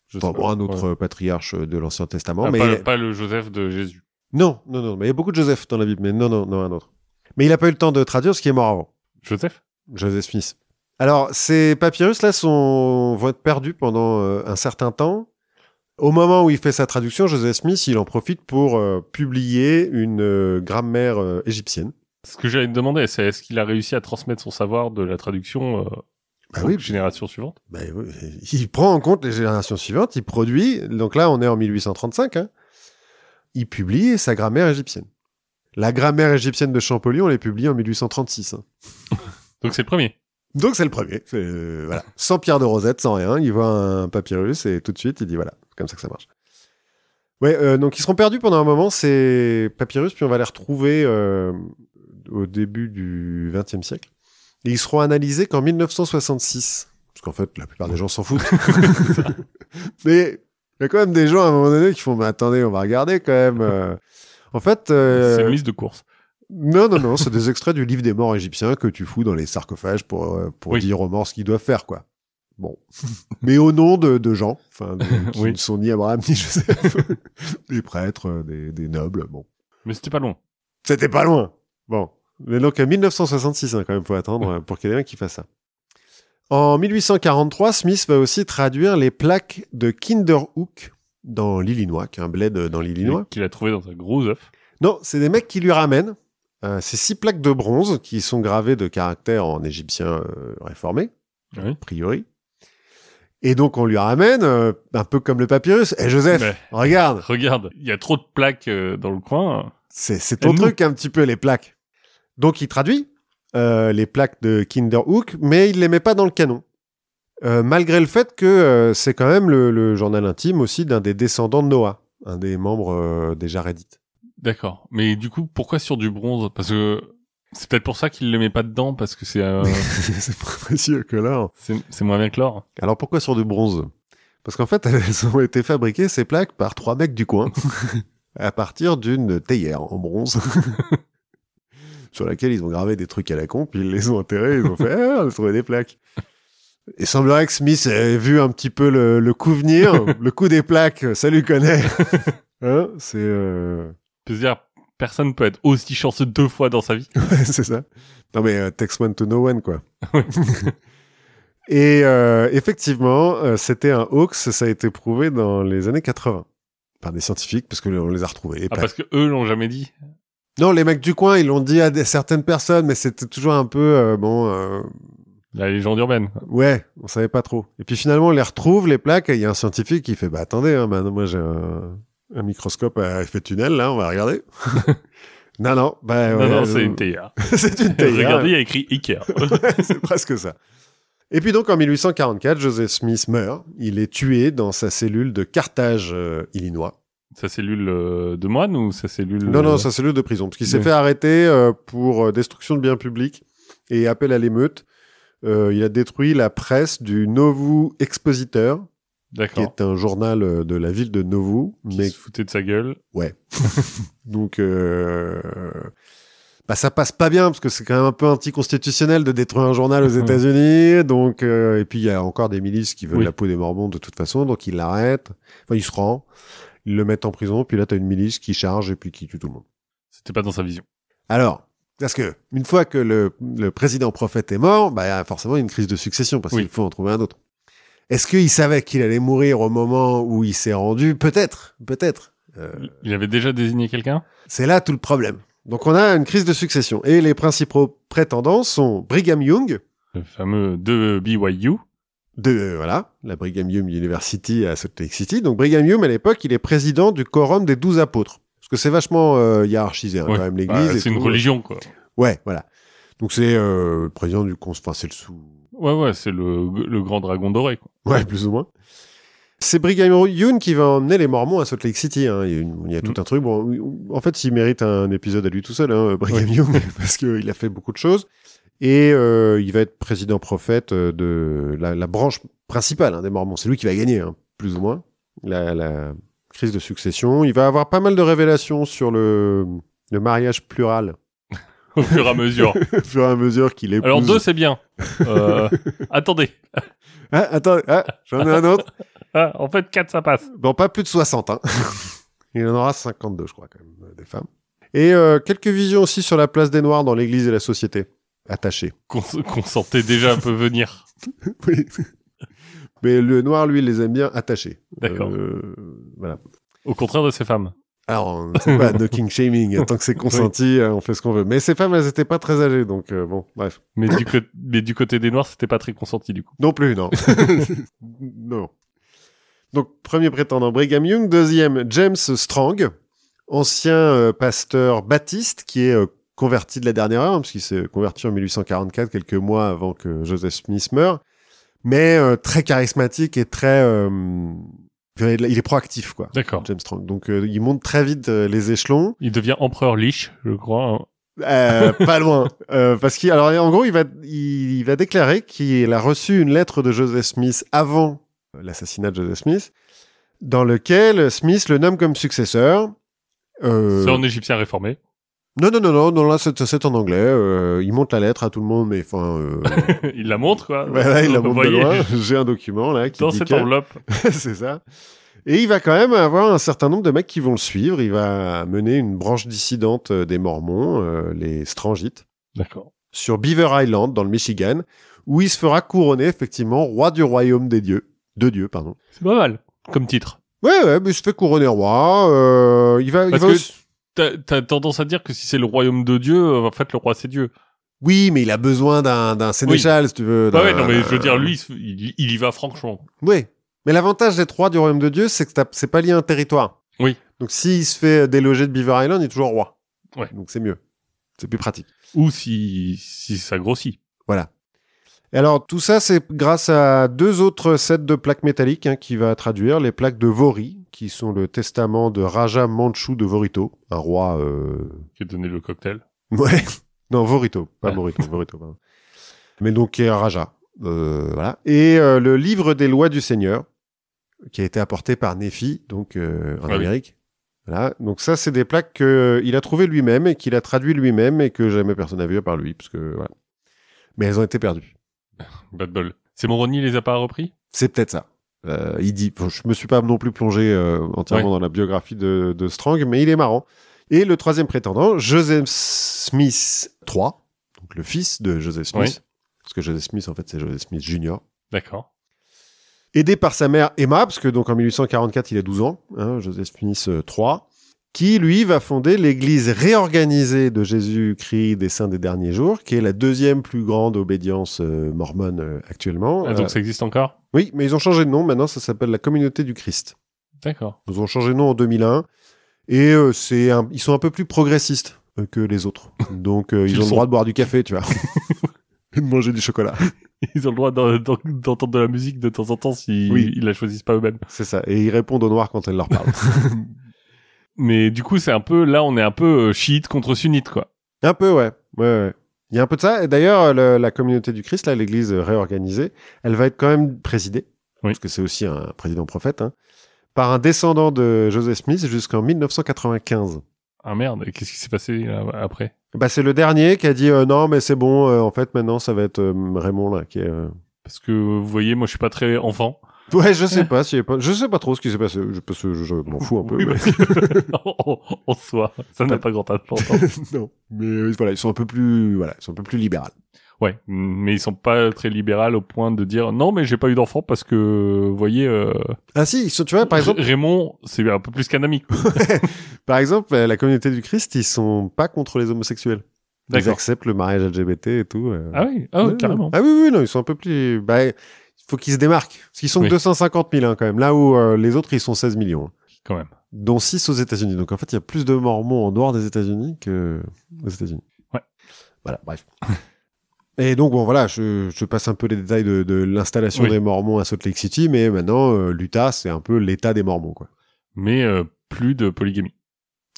Je Enfin, bon, un autre Ouais. patriarche de l'Ancien Testament. Ah, mais pas le Joseph de Jésus. Non, non, non, mais il y a beaucoup de Joseph dans la Bible, mais non, non, non, un autre. Mais il n'a pas eu le temps de traduire ce qui est mort avant. Joseph? Joseph Smith. Alors, ces papyrus-là sont... vont être perdus pendant euh, un certain temps. Au moment où il fait sa traduction, Joseph Smith, il en profite pour euh, publier une euh, grammaire égyptienne. Ce que j'allais te demander, c'est est-ce qu'il a réussi à transmettre son savoir de la traduction Bah aux oui, générations suivantes? Bah il prend en compte les générations suivantes, il produit, donc là on est en 1835, hein, il publie sa grammaire égyptienne. La grammaire égyptienne de Champollion, on l'a publiée en 1836. hein. *laughs* Donc c'est le premier. Donc c'est le premier. Euh, voilà. Sans pierre de rosette, sans rien. Il voit un papyrus et tout de suite il dit voilà, c'est comme ça que ça marche. Ouais, euh, donc ils seront perdus pendant un moment ces papyrus, puis on va les retrouver euh, au début du XXe siècle. Et ils seront analysés qu'en 1966. Parce qu'en fait, la plupart des gens s'en foutent. *laughs* *laughs* Mais il y a quand même des gens à un moment donné qui font mais attendez, on va regarder quand même. euh. En fait, euh, C'est une liste de course. non, non, non, c'est des extraits du livre des morts égyptiens que tu fous dans les sarcophages pour, euh, pour Oui. dire aux morts ce qu'ils doivent faire, quoi. Bon. *laughs* Mais au nom de, de gens, enfin, *laughs* qui Oui. ne sont ni Abraham ni Joseph, *laughs* des prêtres, euh, des, des nobles, bon. Mais c'était pas long. C'était pas loin. Bon. Mais donc, à 1966, hein, quand même, faut attendre euh, pour qu'il y ait un qui fasse ça. En 1843, Smith va aussi traduire les plaques de Kinderhook dans l'Illinois, qui est un bled dans l'Illinois. Qu'il a trouvé dans un gros œuf. Non, c'est des mecs qui lui ramènent euh, ces six plaques de bronze qui sont gravées de caractères en égyptien euh, réformé, Oui. a priori. Et donc on lui ramène, euh, un peu comme le papyrus. Eh Joseph, Mais regarde, regarde, il y a trop de plaques dans le coin. c'est ton truc un petit peu les plaques. Donc il traduit euh, les plaques de Kinderhook, mais il les met pas dans le canon. Euh, malgré le fait que euh, c'est quand même le, le journal intime aussi d'un des descendants de Noah, un des membres des Jarédites. D'accord. Mais du coup, pourquoi sur du bronze? Parce que c'est peut-être pour ça qu'il le met pas dedans, parce que c'est *laughs* c'est pas précieux que là. c'est c'est moins bien que l'or. Alors pourquoi sur du bronze? Parce qu'en fait, *laughs* elles ont été fabriquées, ces plaques, par trois mecs du coin, *laughs* à partir d'une théière en bronze, sur laquelle ils ont gravé des trucs à la con, puis ils les ont enterrés, ils ont fait *laughs* ah, on a trouvé des plaques. Il semblerait que Smith ait vu un petit peu le, le coup venir, *laughs* le coup des plaques, ça lui connaît. *laughs* Hein c'est euh... Dire, personne peut être aussi chanceux deux fois dans sa vie. ouais, c'est ça. Non mais euh, takes one to know one quoi. Et euh, effectivement, euh, c'était un hoax, ça a été prouvé dans les années 80 par des scientifiques parce que on les a retrouvés. Ah, parce que eux l'ont jamais dit. Non, les mecs du coin, ils l'ont dit à des- certaines personnes, mais c'était toujours un peu euh, bon. euh, La légende urbaine. ouais, on savait pas trop. Et puis finalement, on les retrouve les plaques. et Il y a un scientifique qui fait bah attendez, hein, moi j'ai un, un microscope à effet tunnel là, on va regarder. *laughs* non non, bah non, ouais, non, euh, c'est une théière. *laughs* c'est une théière. Regardez, il y a écrit Ikea. *laughs* Ouais, c'est presque ça. Et puis donc en 1844, Joseph Smith meurt. Il est tué dans sa cellule de Carthage, euh, Illinois. Sa cellule euh, de moine ou sa cellule... Non, non, euh, sa cellule de prison. Parce qu'il s'est Oui. fait arrêter euh, pour destruction de biens publics et appel à l'émeute. Euh, il a détruit la presse du Novu Expositeur, qui est un journal de la ville de Novu. Qui Mais se foutait de sa gueule. *laughs* donc, euh, bah, ça passe pas bien parce que c'est quand même un peu anticonstitutionnel de détruire un journal aux. *laughs* États-Unis. Donc, euh, et puis il y a encore des milices qui veulent Oui. la peau des Mormons de toute façon, donc ils l'arrêtent. Enfin, il se rend, ils le mettent en prison. Puis là, t'as une milice qui charge et puis qui tue tout le monde. C'était pas dans sa vision. Alors, parce que une fois que le, le président prophète est mort, bah forcément il y a une crise de succession parce Oui. qu'il faut en trouver un autre. Est-ce qu'il savait qu'il allait mourir au moment où il s'est rendu? Peut-être, peut-être. Euh, Il avait déjà désigné quelqu'un? c'est là tout le problème. Donc on a une crise de succession et les principaux prétendants sont Brigham Young Le fameux de BYU. De euh, voilà la Brigham Young University à Salt Lake City. Donc Brigham Young à l'époque il est président du quorum des douze apôtres parce que c'est vachement euh, hiérarchisé hein, Ouais. quand même Bah, l'Église. et c'est une tout. religion, quoi. Ouais, voilà. Donc c'est euh, le président du enfin c'est le sous. Ouais, ouais, c'est le, le grand dragon doré, quoi. Ouais, plus ou moins. C'est Brigham Young qui va emmener les Mormons à Salt Lake City. hein. Il y a, une- il y a tout Mm. un truc. Bon, en fait, il mérite un épisode à lui tout seul, hein, Brigham Young, *laughs* parce qu'il a fait beaucoup de choses. Et euh, il va être président prophète euh, de la, la branche principale hein, des Mormons. C'est lui qui va gagner, hein, plus ou moins, la, la crise de succession. Il va avoir pas mal de révélations sur le, le mariage plural, *laughs* Au fur et à mesure. *laughs* au fur et à mesure qu'il épouse. Alors deux, c'est bien. Euh, *laughs* attendez. Ah, attends, ah, j'en ai un autre. Ah, en fait, quatre, ça passe. Bon, pas plus de 60. Hein. Il en aura 52, je crois, quand même, des femmes. Et euh, quelques visions aussi sur la place des Noirs dans l'Église et la société. Attachés. Qu'on sentait déjà un peu venir. *laughs* Oui. Mais le noir, lui, il les aime bien attachés. D'accord. Euh, voilà. Au contraire de ces femmes. Alors, c'est pas de king shaming. Tant que c'est *laughs* consenti, euh, on fait ce qu'on veut. Mais ces femmes, elles étaient pas très âgées, donc euh, bon, bref. Mais du, co- mais du côté des noirs, c'était pas très consenti du coup. Non plus, non. *laughs* non. Donc, premier prétendant, Brigham Young. Deuxième, James Strong, ancien euh, pasteur baptiste qui est converti de la dernière heure, hein, parce qu'il s'est converti en 1844, quelques mois avant que Joseph Smith meure, mais euh, très charismatique et très... euh, il est proactif, quoi. D'accord. James Strong. Donc, euh, il monte très vite les échelons. Il devient empereur liche, je crois. hein. Pas loin. *laughs* Parce qu'il, alors, en gros, il va, il, il va déclarer qu'il a reçu une lettre de Joseph Smith avant l'assassinat de Joseph Smith, dans lequel Smith le nomme comme successeur. Euh, C'est en égyptien réformé. Non, non, non, non, non, là, c'est, en anglais. Euh, il monte la lettre à tout le monde, mais enfin, euh, *laughs* il la montre quoi. voilà, il la montre de loin. *laughs* J'ai un document, là, qui Dans cette enveloppe. *laughs* c'est ça. Et il va quand même avoir un certain nombre de mecs qui vont le suivre. Il va mener une branche dissidente euh, des Mormons, euh, les Strangites, D'accord. sur Beaver Island, dans le Michigan, où il se fera couronner effectivement roi du royaume des dieux. De Dieu, pardon. C'est pas mal comme titre. Ouais, ouais, mais il se fait couronner roi. euh, il va, il va que aussi- t'as tendance à dire que si c'est le royaume de Dieu, euh, en fait le roi c'est Dieu. Oui, mais il a besoin d'un, sénéchal, si tu veux. Bah ouais, non mais je veux dire lui, il, il y va franchement. Oui. Mais l'avantage d'être roi du royaume de Dieu, c'est que c'est pas lié à un territoire. Oui. Donc s'il se fait déloger de Beaver Island, il est toujours roi. Ouais. Donc c'est mieux. C'est plus pratique. Ou si si ça grossit. Et alors, tout ça, c'est grâce à deux autres sets de plaques métalliques hein, qui va traduire, les plaques de Vori, qui sont le testament de Raja Manchu de Vorito, un roi... Euh... Qui a donné le cocktail. Ouais. *laughs* Non, Vorito, pas Ouais. Morito, Vorito, pardon. Mais donc, qui est un Raja. Euh, voilà. Et euh, le livre des lois du Seigneur, qui a été apporté par Nephi, donc euh, en Ah oui. Amérique. Voilà. Donc ça, c'est des plaques qu'il a trouvées lui-même et qu'il a traduit lui-même et que jamais personne n'a vu à part lui, parce que voilà. Mais elles ont été perdues. *laughs* Bad bol. C'est Moroni les a pas repris? C'est peut-être ça. Euh, il dit, bon, je me suis pas non plus plongé euh, entièrement Ouais. dans la biographie de, de Strong, mais il est marrant. Et le troisième prétendant, Joseph Smith III, donc le fils de Joseph Smith, Oui. parce que Joseph Smith en fait c'est Joseph Smith Jr. D'accord. Aidé par sa mère Emma, parce que donc en 1844 il a 12 ans, hein, Joseph Smith euh, III, qui lui va fonder l'église réorganisée de Jésus-Christ des Saints des Derniers Jours, qui est la deuxième plus grande obédience euh, mormone euh, actuellement. Ah, donc Euh, ça existe encore? Oui, mais ils ont changé de nom. Maintenant, ça s'appelle la Communauté du Christ. D'accord. Ils ont changé de nom en 2001. Et c'est un- ils sont un peu plus progressistes que les autres. *laughs* Donc, ils, Ils ont le droit de boire du café, tu vois. Et *laughs* de manger du chocolat. *laughs* Ils ont le droit d'en- d'en- d'entendre de la musique de temps en temps si Oui. ils la choisissent pas eux-mêmes. C'est ça. Et ils répondent aux noirs quand elle leur parle. Mais du coup, c'est un peu là, on est un peu euh, chiite contre sunnite quoi. un peu, ouais. ouais, ouais. Il y a un peu de ça. Et d'ailleurs, le- la Communauté du Christ, là, l'église réorganisée, elle va être quand même présidée. Oui. Parce que c'est aussi un président prophète. hein, par un descendant de Joseph Smith jusqu'en 1995. Ah merde, et qu'est-ce qui s'est passé euh, après? Bah, c'est le dernier qui a dit euh, non, mais c'est bon. euh, en fait, maintenant, ça va être euh, Raymond là qui est. euh, Parce que vous voyez, moi je suis pas très enfant. Ouais, je sais pas, s'il y a pas, je sais pas trop ce qui s'est passé. Je, parce que je, je m'en fous un peu. Oui, mais- *laughs* *laughs* en, en soi, ça n'a pas grand importance. *laughs* non, mais euh, voilà, ils sont un peu plus, voilà, ils sont un peu plus libérales. Ouais, mais ils sont pas très libérales au point de dire non, mais j'ai pas eu d'enfant parce que, vous voyez, euh, Ah si, tu vois, par exemple, Raymond, c'est un peu plus qu'anami. quoi. par exemple, euh, la communauté du Christ, ils sont pas contre les homosexuels. Ils acceptent le mariage LGBT et tout. euh. Ah oui, ah ouais, Ouais, carrément. Ah oui, oui, non, ils sont un peu plus. Bah, faut qu'ils se démarquent. Parce qu'ils sont que Oui. 250 000 hein, quand même. Là où euh, les autres, ils sont 16 millions. hein. Quand même. Dont 6 aux États-Unis. Donc en fait, il y a plus de Mormons en dehors des États-Unis que aux États-Unis. Ouais. Voilà, bref. *laughs* Et donc, bon, voilà, je, je passe un peu les détails de, de l'installation Oui. des Mormons à Salt Lake City, mais maintenant, euh, l'Utah, c'est un peu l'état des Mormons, quoi. Mais euh, plus de polygamie.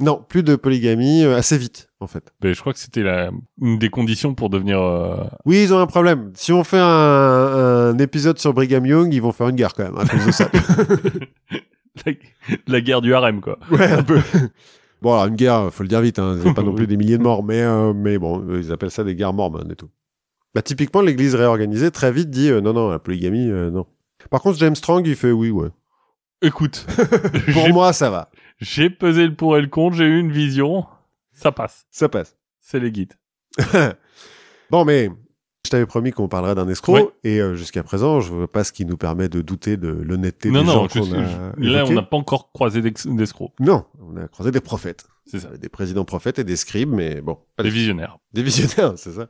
Non, plus de polygamie, euh, assez vite, en fait. Ben, je crois que c'était la une des conditions pour devenir. euh, Oui, ils ont un problème. Si on fait un, un épisode sur Brigham Young, ils vont faire une guerre quand même, à cause de ça. *laughs* la, la guerre du harem, quoi. ouais, un peu. Bon, alors, une guerre, faut le dire vite, hein, il y a pas non plus *laughs* des milliers de morts, mais, euh, mais bon, ils appellent ça des guerres mormones et tout. Bah, typiquement, l'église réorganisée, très vite, dit, euh, non, non, la polygamie, euh, non. Par contre, James Strong, il fait oui, ouais. Écoute, *laughs* Pour moi, ça va. j'ai pesé le pour et le contre, j'ai eu une vision, ça passe. Ça passe. C'est les guides. *laughs* Bon, mais je t'avais promis qu'on parlerait d'un escroc, et euh, jusqu'à présent, je vois pas ce qui nous permet de douter de l'honnêteté des non, gens qu'on a je- là, on n'a pas encore croisé d'escrocs. Non, on a croisé des prophètes. C'est ça. Des présidents prophètes et des scribes, mais bon. des- visionnaires. Des visionnaires, *laughs* c'est ça.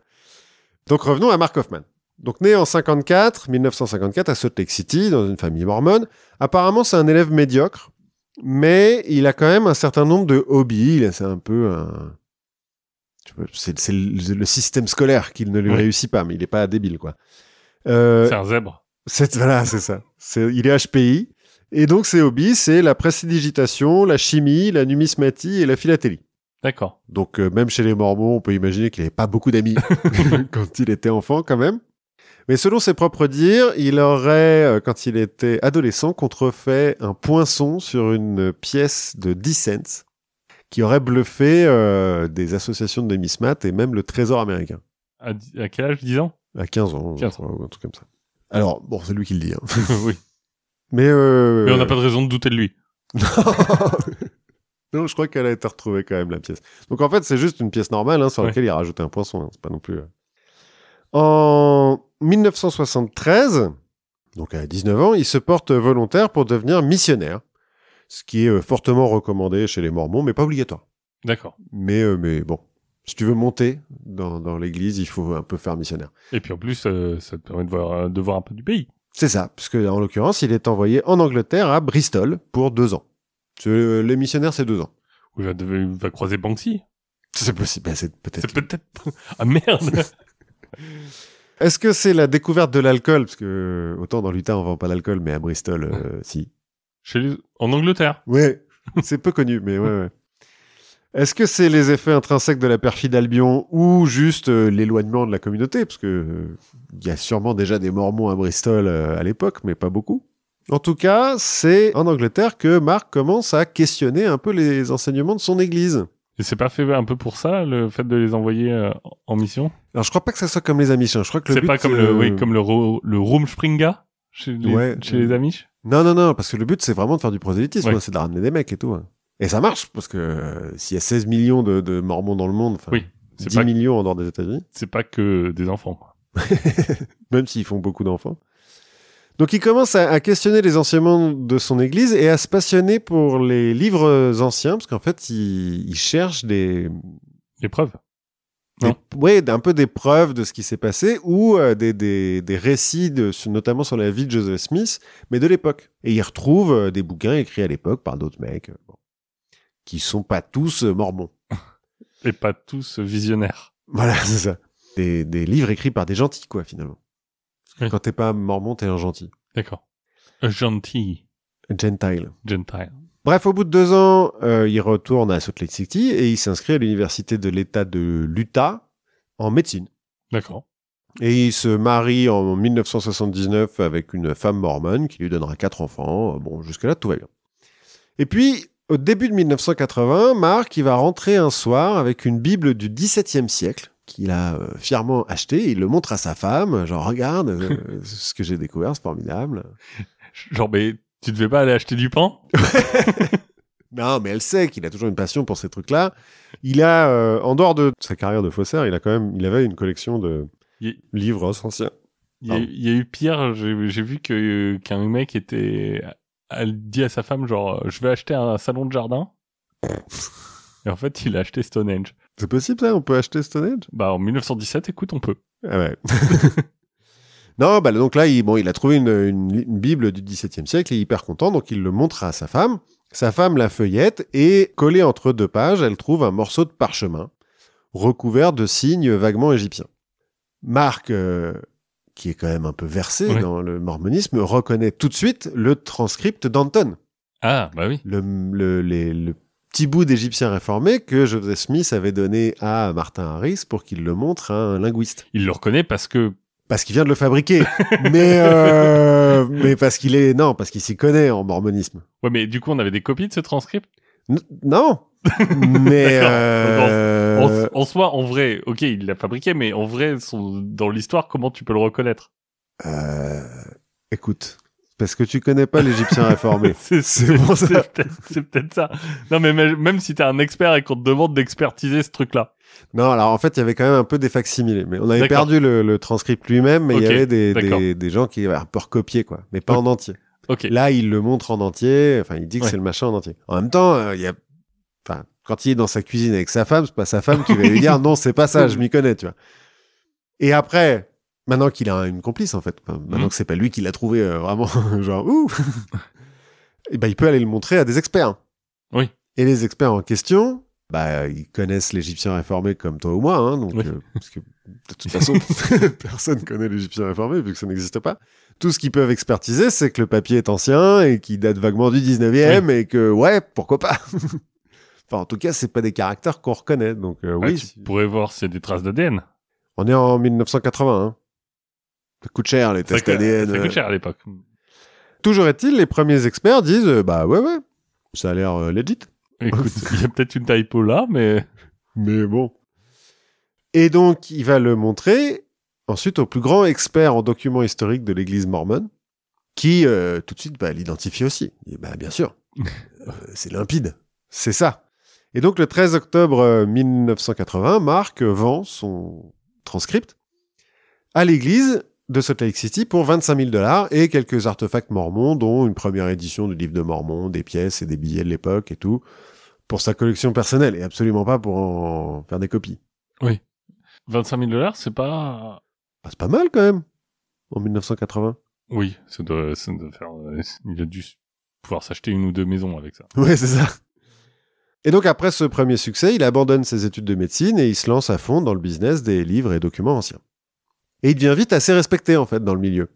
Donc revenons à Mark Hoffman. Donc né en 54, 1954 à Salt Lake City, dans une famille mormone. Apparemment, c'est un élève médiocre, mais il a quand même un certain nombre de hobbies. C'est un peu un... C'est le, le système scolaire qui ne lui Oui. réussit pas, mais il n'est pas débile, quoi. Euh, C'est un zèbre. c'est voilà, c'est ça. Il est HPI et donc ses hobbies, c'est la prestidigitation, la chimie, la numismatie et la philatélie. D'accord. Donc euh, même chez les Mormons, on peut imaginer qu'il n'avait pas beaucoup d'amis *laughs* *laughs* quand il était enfant quand même. Mais selon ses propres dires, il aurait, euh, quand il était adolescent, contrefait un poinçon sur une pièce de 10 cents qui aurait bluffé euh, des associations de numismat et même le trésor américain. À, quel âge 10 ans? À 15 ans, je 15 crois, ou un truc comme ça. Alors, bon, c'est lui qui le dit. hein. *laughs* Oui. Mais, euh, Mais on n'a pas de raison de douter de lui. *laughs* non, je crois qu'elle a été retrouvée quand même, la pièce. Donc en fait, c'est juste une pièce normale hein, sur Ouais. laquelle il a rajouté un poinçon. hein, C'est pas non plus... En 1973, donc à 19 ans, il se porte volontaire pour devenir missionnaire, ce qui est euh, fortement recommandé chez les Mormons, mais pas obligatoire. D'accord. Mais, euh, mais bon, si tu veux monter dans, dans l'église, il faut un peu faire missionnaire. Et puis en plus, euh, ça te permet de voir, de voir un peu du pays. C'est ça, puisque en l'occurrence, il est envoyé en Angleterre à Bristol pour deux ans. Parce que, euh, Les missionnaires, c'est deux ans. Il va, il va croiser Banksy. C'est possible, ben, c'est peut-être. C'est peut-être... *laughs* Ah merde *laughs* Est-ce que c'est la découverte de l'alcool? Parce que euh, autant dans l'Utah, on vend pas d'alcool, mais à Bristol, euh, si. Chez les... En Angleterre. Ouais, c'est peu connu, mais ouais, ouais. Est-ce que c'est les effets intrinsèques de la perfide Albion ou juste euh, l'éloignement de la communauté? Parce que euh, il y a sûrement déjà des Mormons à Bristol à l'époque, mais pas beaucoup. En tout cas, c'est en Angleterre que Marc commence à questionner un peu les enseignements de son église. Et c'est pas fait un peu pour ça, le fait de les envoyer euh, en mission? Alors, je crois pas que ça soit comme les Amish. hein. Je crois que le C'est pas comme le, euh, oui, comme le, ro- le Rumspringa chez les, Ouais, chez euh, les Amish Non, non, non, parce que le but, c'est vraiment de faire du prosélytisme, Ouais. hein, c'est de ramener des mecs et tout. hein. Et ça marche, parce que euh, s'il y a 16 millions de, de mormons dans le monde, Oui, c'est 10 pas- millions en dehors des États-Unis, C'est pas que des enfants. même s'ils font beaucoup d'enfants. Donc il commence à, à questionner les enseignements de son église et à se passionner pour les livres anciens, parce qu'en fait, il, il cherche des, preuves. des- Non. ouais, un peu des preuves de ce qui s'est passé ou euh, des, des, des récits, de, notamment sur la vie de Joseph Smith, mais de l'époque. Et il retrouve euh, des bouquins écrits à l'époque par d'autres mecs, euh, bon, qui sont pas tous euh, mormons. Et pas tous visionnaires. Voilà, c'est ça. Des, des livres écrits par des gentils, quoi, finalement. Oui. Quand t'es pas mormon, t'es un gentil. D'accord. Un Gentil. Gentile. Gentile. Bref, au bout de deux ans, euh, il retourne à Salt Lake City et il s'inscrit à l'université de l'État de l'Utah en médecine. D'accord. Et il se marie en 1979 avec une femme mormone qui lui donnera quatre enfants. Bon, jusque-là, tout va bien. Et puis, au début de 1980, Mark, il va rentrer un soir avec une Bible du XVIIe siècle qu'il a euh, fièrement achetée. Il le montre à sa femme, genre, regarde euh, *laughs* ce que j'ai découvert, c'est formidable. Genre, mais tu devais pas aller acheter du pain? *laughs* Non, mais elle sait qu'il a toujours une passion pour ces trucs-là. Il a, euh, en dehors de sa carrière de faussaire, il a quand même, il avait une collection de Il- livres anciens. Il y, a, Pardon. il y a eu pire, j'ai j'ai vu que qu'un mec était elle dit à sa femme genre je vais acheter un salon de jardin. Et en fait, il a acheté Stonehenge. C'est possible ça On peut acheter Stonehenge Bah en 1917, écoute, on peut. Ah ouais. *laughs* non, bah donc là, il, bon, il a trouvé une, une- une Bible du XVIIe siècle, il est hyper content, donc il le montre à sa femme. Sa femme la feuillette et, collée entre deux pages, elle trouve un morceau de parchemin recouvert de signes vaguement égyptiens. Marc, euh, qui est quand même un peu versé Ouais. dans le mormonisme, reconnaît tout de suite le transcript d'Anton, Ah bah oui. le, le, les- le petit bout d'égyptien réformé que Joseph Smith avait donné à Martin Harris pour qu'il le montre à un linguiste. Il le reconnaît parce que Parce qu'il vient de le fabriquer. *laughs* mais, euh, mais parce qu'il est, non, parce qu'il s'y connaît en mormonisme. ouais, mais du coup, on avait des copies de ce transcript? N- non. *laughs* mais, euh, En, en soi, en vrai, ok, il l'a fabriqué, mais en vrai, son- dans l'histoire, comment tu peux le reconnaître? Euh, écoute, parce que tu connais pas l'égyptien réformé. *laughs* C'est C'est pour ça. c'est peut-être ça. Non, mais même si t'es un expert et qu'on te demande d'expertiser ce truc-là. Non, alors en fait, il y avait quand même un peu des facsimilés, mais on avait perdu le, le transcript lui-même, mais il y avait des, d'accord. des, des gens qui avaient un peu recopié, quoi, mais pas en entier. Là, il le montre en entier, enfin, il dit que Ouais. c'est le machin en entier. En même temps, euh, il y a, enfin, quand il est dans sa cuisine avec sa femme, c'est pas sa femme qui va lui dire *laughs* non, c'est pas ça, je m'y connais, tu vois. Et après, maintenant qu'il a une complice, en fait, maintenant Mhm. que c'est pas lui qui l'a trouvé euh, vraiment, *laughs* genre, ouh, et ben, il peut aller le montrer à des experts. Oui. Et les experts en question, bah, ils connaissent l'Égyptien réformé comme toi ou moi, hein, donc, Oui. euh, parce que de toute façon, *laughs* personne connaît l'Égyptien réformé vu que ça n'existe pas. Tout ce qu'ils peuvent expertiser, c'est que le papier est ancien et qu'il date vaguement du 19e et que, ouais, pourquoi pas? *laughs* enfin, en tout cas, c'est pas des caractères qu'on reconnaît, donc euh, Ouais, oui. Tu pourrais voir s'il y a des traces d'ADN. On est en 1980. Hein. Ça coûte cher les tests ADN. ça coûte cher à l'époque. Toujours est-il, les premiers experts disent, euh, bah ouais, ouais, ça a l'air euh, legit. Écoute, *laughs* il y a peut-être une typo là, mais Mais bon. Et donc, il va le montrer ensuite au plus grand expert en documents historiques de l'église mormone, qui euh, tout de suite bah, l'identifie aussi. Et bah, bien sûr, *laughs* Euh, c'est limpide, c'est ça. Et donc, le 13 octobre euh, 1980, Marc vend son transcript à l'église de Salt Lake City pour 25 000 dollars et quelques artefacts mormons, dont une première édition du livre de Mormon, des pièces et des billets de l'époque et tout, pour sa collection personnelle et absolument pas pour en faire des copies. 25 000 dollars, c'est pas. Bah, c'est pas mal quand même, en 1980. Oui, ça doit, ça doit faire. euh, Il a dû pouvoir s'acheter une ou deux maisons avec ça. Ouais, c'est ça. Et donc après ce premier succès, il abandonne ses études de médecine et il se lance à fond dans le business des livres et documents anciens. Et il devient vite assez respecté en fait dans le milieu.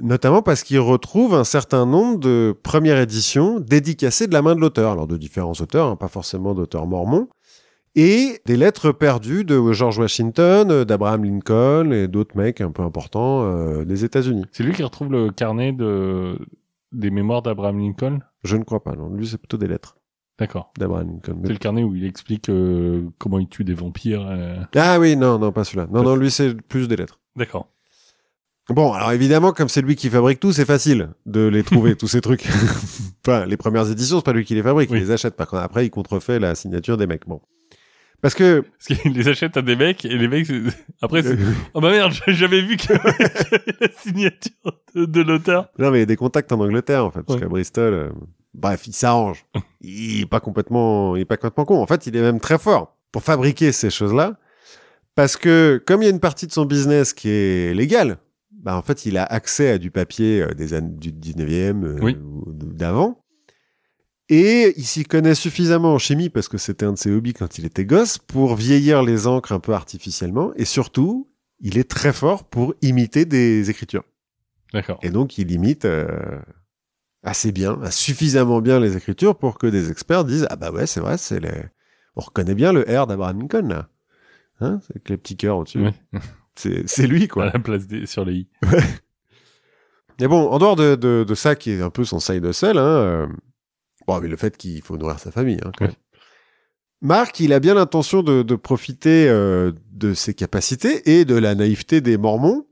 Notamment parce qu'il retrouve un certain nombre de premières éditions dédicacées de la main de l'auteur, alors de différents auteurs, hein, pas forcément d'auteurs mormons, et des lettres perdues de George Washington, d'Abraham Lincoln et d'autres mecs un peu importants euh, des États-Unis. C'est lui qui retrouve le carnet de des mémoires d'Abraham Lincoln? Je ne crois pas, non. Lui, c'est plutôt des lettres D'accord. d'Abraham Lincoln. C'est le carnet où il explique euh, comment il tue des vampires. euh. Ah oui, non, non, pas celui-là. Non, non, lui, c'est plus des lettres. D'accord. Bon, alors évidemment, comme c'est lui qui fabrique tout, c'est facile de les trouver, *laughs* tous ces trucs. *laughs* enfin, les premières éditions, c'est pas lui qui les fabrique, Oui. il les achète. Par contre, après, il contrefait la signature des mecs. Bon. Parce que... Parce qu'il les achète à des mecs et les mecs, après, c'est... oh bah merde, j'avais vu *laughs* avait la signature de, de l'auteur. non, mais il y a des contacts en Angleterre, en fait, parce Ouais. qu'à Bristol... euh, Bref, il s'arrange. il est pas complètement, il est pas complètement con. En fait, il est même très fort pour fabriquer ces choses-là. Parce que, comme il y a une partie de son business qui est légale, bah, en fait, il a accès à du papier euh, des années du 19e euh, Oui. d'avant. Et il s'y connaît suffisamment en chimie parce que c'était un de ses hobbies quand il était gosse pour vieillir les encres un peu artificiellement. Et surtout, il est très fort pour imiter des écritures. D'accord. Et donc, il imite euh, assez bien, suffisamment bien les écritures pour que des experts disent Ah bah ouais, c'est vrai, c'est les... on reconnaît bien le R d'Abraham Lincoln, là. Hein avec les petits cœurs au-dessus. *laughs* C'est lui, quoi. À la place des, sur les i. *laughs* Mais bon, en dehors de, de, de ça qui est un peu son side hustle, hein, euh, bon, mais le fait qu'il faut nourrir sa famille, hein, quand Oui. même. Marc, il a bien l'intention de, de profiter euh, de ses capacités et de la naïveté des Mormons,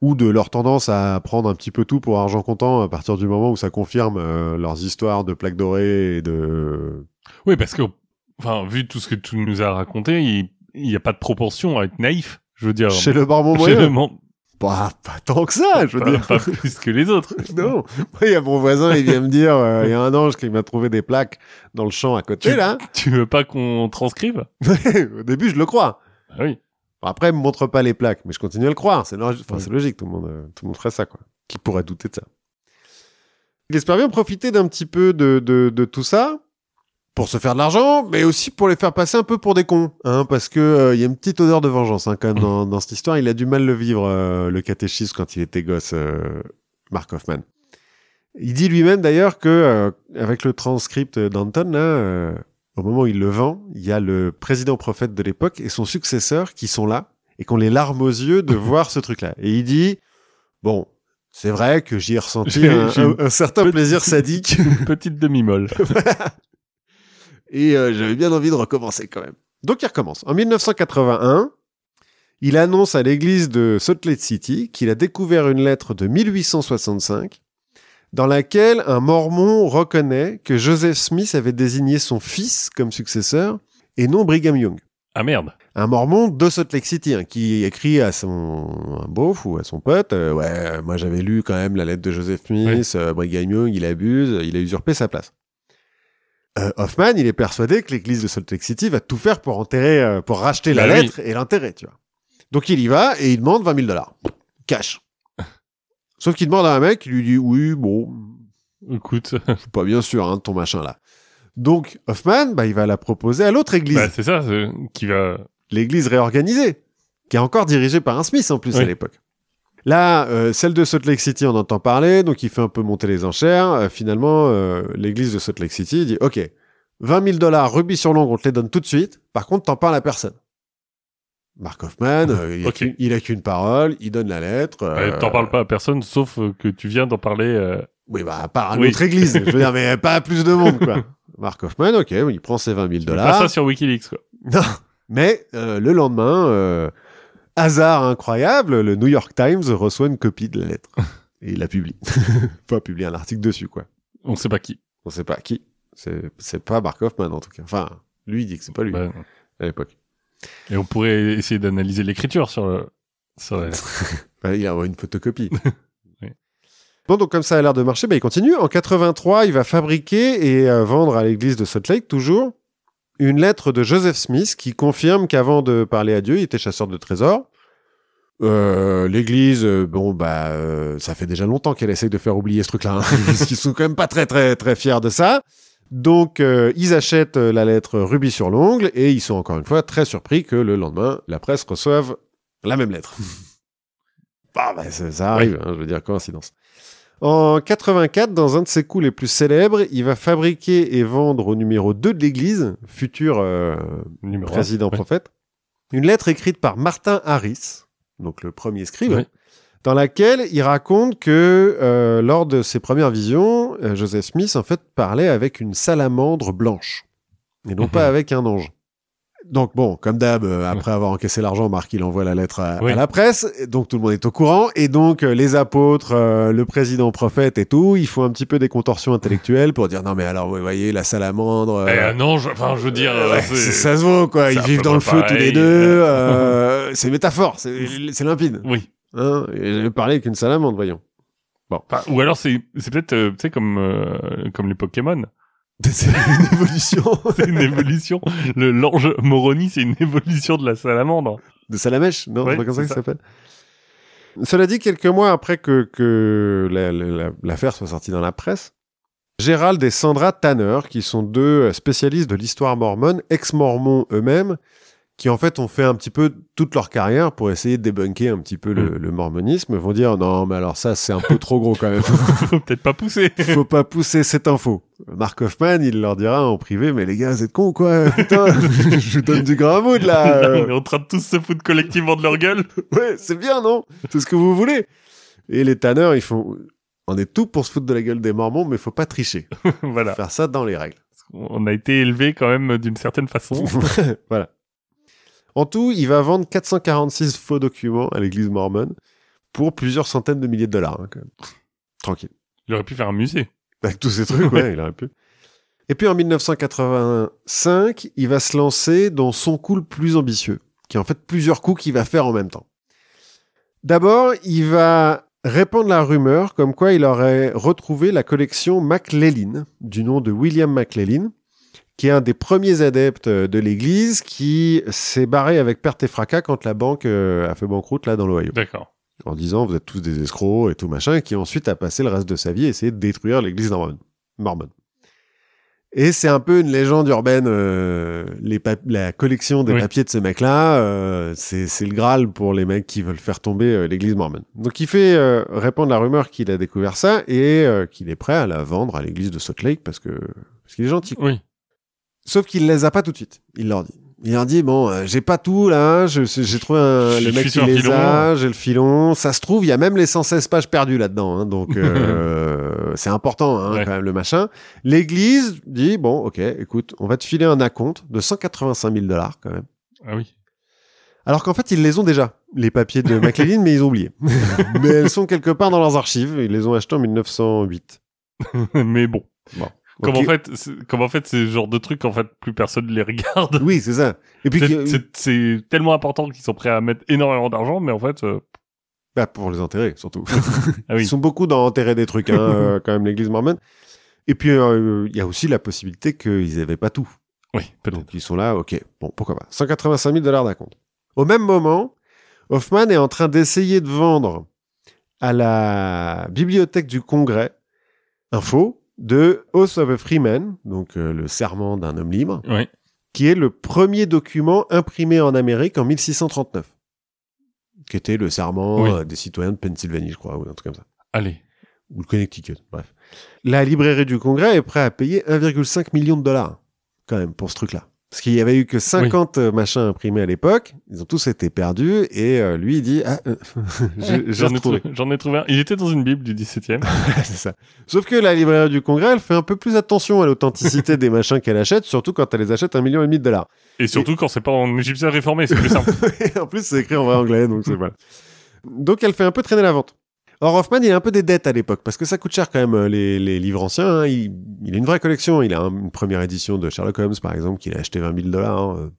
ou de leur tendance à prendre un petit peu tout pour argent comptant à partir du moment où ça confirme euh, leurs histoires de plaques dorées et de... Oui, parce que, enfin, vu tout ce que tu nous as raconté, il il y a pas de proportion à être naïf. Je veux dire, Chez le chez moyen le Bah, pas tant que ça, je veux pas, dire. pas plus que les autres. *laughs* Non, Moi, il y a mon voisin, il vient me dire, euh, il y a un ange qui m'a trouvé des plaques dans le champ à côté, Tu- là. Tu veux pas qu'on transcrive? *laughs* Au début, je le crois. Ah Oui. Après, il me montre pas les plaques, mais je continue à le croire. C'est logique, enfin, Oui. c'est logique, tout le monde, euh, tout le monde ferait ça, quoi. Qui pourrait douter de ça? Il espère bien profiter d'un petit peu de, de, de tout ça pour se faire de l'argent, mais aussi pour les faire passer un peu pour des cons, hein, parce que euh, il y a une petite odeur de vengeance, hein, quand même, dans, dans cette histoire. Il a du mal le vivre, euh, le catéchisme, quand il était gosse, euh, Mark Hoffman. Il dit lui-même d'ailleurs que euh, avec le transcript d'Anton, là, euh, au moment où il le vend, il y a le président prophète de l'époque et son successeur qui sont là et qu'on les larmes aux yeux de *laughs* voir ce truc-là. Et il dit, bon, c'est vrai que j'y ai ressenti J'ai- un, certain plaisir sadique Une petite demi-molle. *laughs* et euh, j'avais bien envie de recommencer quand même. Donc il recommence. En 1981, il annonce à l'église de Salt Lake City qu'il a découvert une lettre de 1865 dans laquelle un mormon reconnaît que Joseph Smith avait désigné son fils comme successeur et non Brigham Young. Ah merde. Un mormon de Salt Lake City hein, qui écrit à son beauf ou à son pote euh, Ouais, moi j'avais lu quand même la lettre de Joseph Smith, euh, Brigham Young, il abuse, il a usurpé sa place. Euh, Hoffman, il est persuadé que l'église de Salt Lake City va tout faire pour enterrer, euh, pour racheter la Bah oui. lettre et l'enterrer, tu vois. Donc il y va et il demande 20 000 dollars. Cash. *laughs* Sauf qu'il demande à un mec, il lui dit Oui, bon, Écoute, je suis pas bien sûr hein, de ton machin là. Donc Hoffman, bah, il va la proposer à l'autre église, bah, c'est ça qui va. l'église réorganisée, qui est encore dirigée par un Smith en plus à l'époque. Là, euh, celle de Salt Lake City, on entend parler, donc il fait un peu monter les enchères. Euh, finalement, euh, l'église de Salt Lake City dit Ok, 20 000 dollars rubis sur l'ongle, on te les donne tout de suite. Par contre, t'en parles à personne. Mark Hoffman, euh, il, a Ok. qu'une- il a qu'une parole, il donne la lettre. euh, T'en parles pas à personne, sauf euh, que tu viens d'en parler. euh, Oui, bah, à part à Oui. l'autre église. Je veux dire, mais *laughs* pas à plus de monde, quoi. Mark Hoffman, ok, il prend ses 20 000 tu mets Pas dollars. ça sur WikiLeaks, quoi. Non. Mais euh, le lendemain, euh, hasard incroyable, le New York Times reçoit une copie de la lettre. *laughs* Et il la publie. *laughs* pas publie un article dessus, quoi. On sait pas qui. On sait pas qui. C'est c'est pas Mark Hoffman, en tout cas. Enfin, lui, il dit que c'est pas lui, Bah, à l'époque. et on pourrait essayer d'analyser l'écriture sur le. Sur la- Enfin, *laughs* il a une photocopie. Oui. Bon, donc comme ça a l'air de marcher, bah, il continue. En 83, il va fabriquer et euh, vendre à l'église de Salt Lake, toujours, une lettre de Joseph Smith qui confirme qu'avant de parler à Dieu, il était chasseur de trésors. Euh, l'église, euh, bon, bah, euh, ça fait déjà longtemps qu'elle essaye de faire oublier ce truc-là, hein, *laughs* parce qu'ils sont quand même pas très, très, très fiers de ça. Donc, euh, ils achètent la lettre rubis sur l'ongle et ils sont encore une fois très surpris que le lendemain, la presse reçoive la même lettre. *laughs* Bah, bah, ça, ça arrive, hein, je veux dire, coïncidence. En 84, dans un de ses coups les plus célèbres, il va fabriquer et vendre au numéro 2 de l'église, futur euh, Numéro un. président Ouais. prophète, une lettre écrite par Martin Harris, donc le premier scribe, Ouais. dans laquelle il raconte que euh, lors de ses premières visions, euh, Joseph Smith en fait parlait avec une salamandre blanche et non Mhm. pas avec un ange. Donc bon, comme d'hab, euh, après avoir encaissé l'argent, Marc il envoie la lettre à, Oui. à la presse, et donc tout le monde est au courant, et donc euh, les apôtres, euh, le président prophète et tout, ils font un petit peu des contorsions intellectuelles pour dire non mais alors vous voyez la salamandre, Eh, euh, un ange, enfin, je veux dire. ouais, ça se vaut quoi, ils vivent dans le feu tous les deux, *laughs* euh, c'est métaphore, c'est limpide. Oui. Hein J'avais parlé avec une salamandre, voyons. Enfin, ou alors c'est c'est peut-être tu sais comme euh, comme les Pokémon. *laughs* C'est une évolution *laughs* C'est une évolution. Le l'ange Moroni, c'est une évolution de la salamandre. de Salamèche, non Ouais, C'est pas comme ça ça. s'appelle Cela dit, quelques mois après que, que la- la- la- l'affaire soit sortie dans la presse, Gérald et Sandra Tanner, qui sont deux spécialistes de l'histoire mormone, ex-mormons eux-mêmes, qui en fait ont fait un petit peu toute leur carrière pour essayer de débunker un petit peu le, le mormonisme, vont dire non mais alors ça c'est un peu trop gros quand même. *laughs* Faut peut-être pas pousser. *laughs* Faut pas pousser cette info. Mark Hoffman, il leur dira en privé, mais les gars, vous êtes cons quoi? Putain, *laughs* je vous donne du grand mood là. Là, euh. on est en train de tous se foutre collectivement de leur gueule. Ouais, c'est bien, non? C'est ce que vous voulez. Et les tanneurs, ils font... On est tout pour se foutre de la gueule des mormons, mais faut pas tricher. voilà. Faire ça dans les règles. On a été élevé quand même d'une certaine façon. voilà. En tout, il va vendre 446 faux documents à l'église mormone pour plusieurs centaines de milliers de dollars, hein, quand même. Tranquille. Il aurait pu faire un musée. Avec tous ces trucs, ouais, il aurait pu. Et puis en 1985, il va se lancer dans son coup le plus ambitieux, qui est en fait plusieurs coups qu'il va faire en même temps. D'abord, il va répandre la rumeur comme quoi il aurait retrouvé la collection MacLellan, du nom de William MacLellan, qui est un des premiers adeptes euh, de l'Église, qui s'est barré avec perte et fracas quand la banque euh, a fait banqueroute là dans l'Ohio D'accord. en disant vous êtes tous des escrocs et tout machin, et qui ensuite a passé le reste de sa vie à essayer de détruire l'église mormone. mormone. Et c'est un peu une légende urbaine, euh, les la collection des Oui. papiers de ce mec-là, euh, c'est le Graal pour les mecs qui veulent faire tomber euh, l'église mormone. Donc il fait euh, répandre la rumeur qu'il a découvert ça et qu'il est prêt à la vendre à l'église de Salt Lake parce que parce qu'il est gentil. Oui. Sauf qu'il les a pas tout de suite. Il leur dit. Il leur dit bon, euh, j'ai pas tout là. J'ai trouvé un, le mec qui les filon. a. J'ai le filon. Ça se trouve, il y a même les 116 pages perdues là-dedans. hein, donc euh, *laughs* c'est important hein, Ouais. quand même le machin. L'église dit bon, ok, écoute, on va te filer un acompte de 185 000 dollars quand même. Ah oui. Alors qu'en fait, ils les ont déjà, les papiers de McLean, mais ils ont oublié. *laughs* mais elles sont quelque part dans leurs archives. Ils les ont achetés en 1908. *laughs* Mais bon. Bon. Comme en fait, c'est- comme en fait, c'est le genre de trucs en fait plus personne les regarde. Oui, c'est ça. Et puis, C'est- tellement important qu'ils sont prêts à mettre énormément d'argent, mais en fait, euh, bah, pour les enterrer, surtout. *laughs* ah oui. Ils sont beaucoup dans enterrer des trucs, hein, *laughs* euh, quand même, l'église mormone. Et puis, euh, il y a aussi la possibilité qu'ils n'avaient pas tout. Oui, peut-être. Donc, ils sont là, ok, bon, pourquoi pas. 185 000 dollars d'acompte. Au même moment, Hoffman est en train d'essayer de vendre à la bibliothèque du Congrès un faux de Oath of a Freeman, donc euh, le serment d'un homme libre, qui est le premier document imprimé en Amérique en 1639, qui était le serment Oui. euh, des citoyens de Pennsylvanie, je crois, ou un truc comme ça Allez. ou le Connecticut, bref. La librairie du Congrès est prête à payer 1,5 million de dollars, quand même, pour ce truc-là. Parce qu'il y avait eu que 50 euh, machins imprimés à l'époque, ils ont tous été perdus, et euh, lui, il dit, ah, euh, *laughs* J'en ai, trouvé- j'en ai trouvé un. Il était dans une Bible du 17e. *laughs* C'est ça. Sauf que la librairie du Congrès, elle fait un peu plus attention à l'authenticité des machins qu'elle achète, surtout quand elle les achète un million et demi de dollars. Et surtout quand c'est pas en égyptien réformé, c'est plus simple. *laughs* Et en plus, c'est écrit en vrai anglais, donc c'est voilà. Donc, elle fait un peu traîner la vente. Or, Hoffman, il a un peu des dettes à l'époque, parce que ça coûte cher quand même, euh, les, les livres anciens. hein. Il, il a une vraie collection. Il a un- une première édition de Sherlock Holmes, par exemple, qu'il a acheté 20 000 dollars. euh.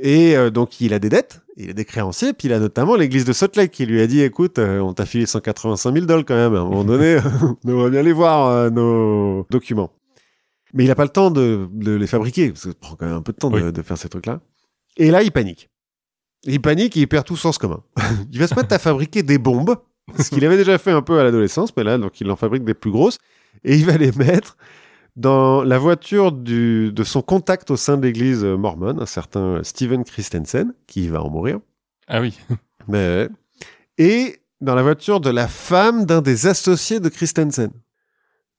Et euh, donc, il a des dettes, il a des créanciers, puis il a notamment l'église de Salt Lake qui lui a dit, écoute, euh, on t'a filé 185 000 dollars quand même, à un moment donné, *laughs* on va bien les voir, euh, nos documents. Mais il n'a pas le temps de, de les fabriquer, parce que ça prend quand même un peu de temps de, de faire ces trucs-là. Et là, il panique. Il panique et il perd tout sens commun. *laughs* il va se mettre à fabriquer des bombes, ce qu'il avait déjà fait un peu à l'adolescence, mais là, donc il en fabrique des plus grosses, et il va les mettre dans la voiture du, de son contact au sein de l'église mormone, un certain Steven Christensen, qui va en mourir. Ah oui. Mais, et dans la voiture de la femme d'un des associés de Christensen.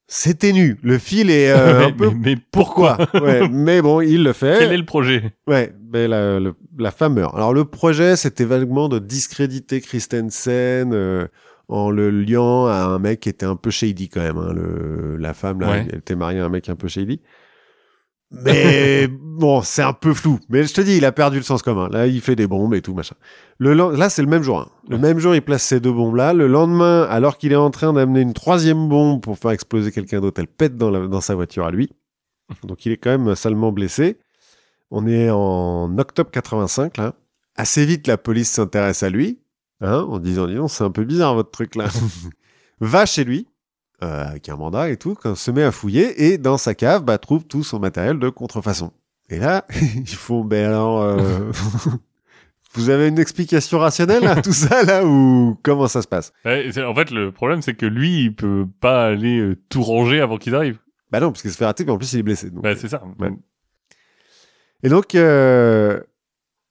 C'est ténu. Le fil est euh, un mais, peu... mais- mais Pourquoi ouais, *laughs* Mais bon, il le fait. Quel est le projet? Ouais, mais la, le- la femme meurt. Alors le projet, c'était vaguement de discréditer Christensen euh, en le liant à un mec qui était un peu shady quand même. hein. Le, la femme, là, Ouais. elle était mariée à un mec un peu shady. Mais *laughs* bon, c'est un peu flou. Mais je te dis, il a perdu le sens commun. Là, il fait des bombes et tout, machin. Le, là, c'est le même jour. hein. Le même jour, il place ces deux bombes-là. Le lendemain, alors qu'il est en train d'amener une troisième bombe pour faire exploser quelqu'un d'autre, elle pète dans, la- dans sa voiture à lui. Donc, il est quand même salement blessé. On est en octobre 85, là. Assez vite, la police s'intéresse à lui, hein, en disant, dis donc, c'est un peu bizarre, votre truc, là. *laughs* Va chez lui, euh, avec un mandat et tout, se met à fouiller, et dans sa cave, bah, trouve tout son matériel de contrefaçon. Et là, *laughs* ils font, ben alors, euh, *laughs* vous avez une explication rationnelle à tout ça, là, ou comment ça se passe? Ouais, c'est- En fait, le problème, c'est que lui, il peut pas aller euh, tout ranger avant qu'ils arrivent. Bah non, parce qu'il se fait rater, mais en plus, il est blessé. donc, Ouais, c'est ça. Ouais. Et donc, euh,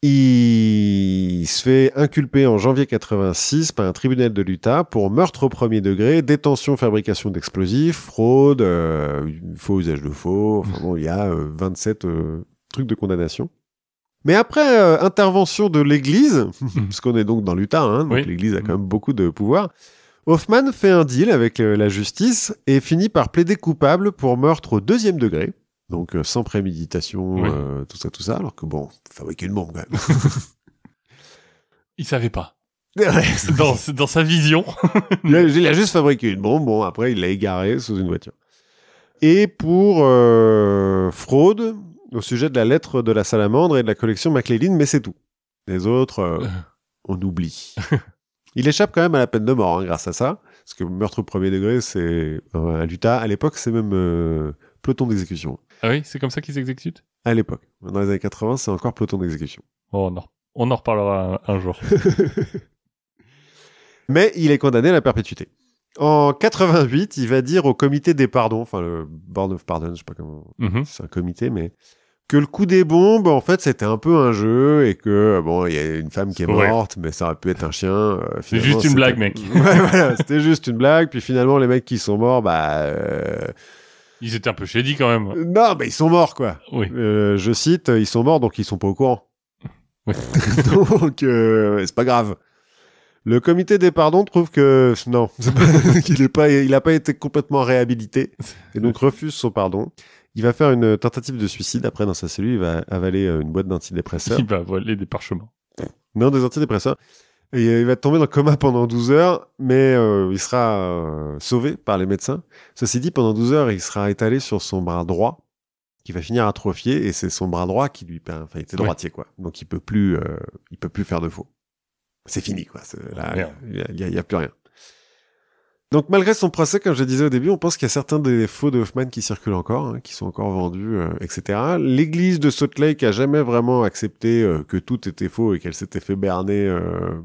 il se fait inculper en janvier 86 par un tribunal de l'Utah pour meurtre au premier degré, détention, fabrication d'explosifs, fraude, euh, faux usage de faux. Enfin bon, il y a euh, 27 euh, trucs de condamnation. Mais après euh, intervention de l'Église, puisqu'on est donc dans l'Utah, hein, donc Oui. l'Église a quand même beaucoup de pouvoir, Hoffman fait un deal avec euh, la justice et finit par plaider coupable pour meurtre au deuxième degré. Donc euh, sans préméditation, Oui. euh, tout ça, tout ça. Alors que bon, fabriquer une bombe quand même. *laughs* Il savait pas. *laughs* *laughs* Dans, dans sa vision. il, a, il a juste fabriqué une bombe. Bon, après, il l'a égarée sous une voiture. Et pour euh, fraude au sujet de la lettre de la salamandre et de la collection McLean, mais c'est tout. Les autres, euh, on oublie. il échappe quand même à la peine de mort hein, grâce à ça. Parce que meurtre au premier degré, c'est à l'Utah. À l'époque, c'est même peloton d'exécution. Ah oui, c'est comme ça qu'ils s'exécutent À l'époque. Dans les années 80, c'est encore peloton d'exécution. Oh non. On en reparlera un, un jour. *laughs* Mais il est condamné à la perpétuité. En 88, il va dire au comité des pardons, enfin le Board of Pardons, je sais pas comment, Mhm. c'est un comité, mais que le coup des bombes, en fait, c'était un peu un jeu et que bon, il y a une femme qui est Ouais. morte, mais ça aurait pu être un chien. euh, C'est juste une blague, mec. *laughs* ouais, voilà, c'était juste une blague. Puis finalement, les mecs qui sont morts, bah euh, Ils étaient un peu shady quand même. non, mais ils sont morts quoi. Oui. Euh, je cite, ils sont morts donc ils sont pas au courant. *laughs* Donc euh, c'est pas grave. Le comité des pardons trouve que non, *laughs* qu'il est pas, il a pas été complètement réhabilité et donc refuse son pardon. Il va faire une tentative de suicide. Après, dans sa cellule, il va avaler une boîte d'antidépresseurs. Il va voler des parchemins. Non, des antidépresseurs. Et il va tomber dans le coma pendant 12 heures, mais euh, il sera euh, sauvé par les médecins. Ceci dit, pendant 12 heures, il sera étalé sur son bras droit, qui va finir atrophié, et c'est son bras droit qui lui. Enfin, il était Ouais. droitier, quoi. Donc il peut plus, euh, il peut plus faire de faux. C'est fini, quoi. Là, il y a- il y a, il y a plus rien. Donc malgré son procès, comme je disais au début, on pense qu'il y a certains des faux de Hoffman qui circulent encore, hein, qui sont encore vendus, euh, etc. L'église de Salt Lake a jamais vraiment accepté euh, que tout était faux et qu'elle s'était fait berner euh,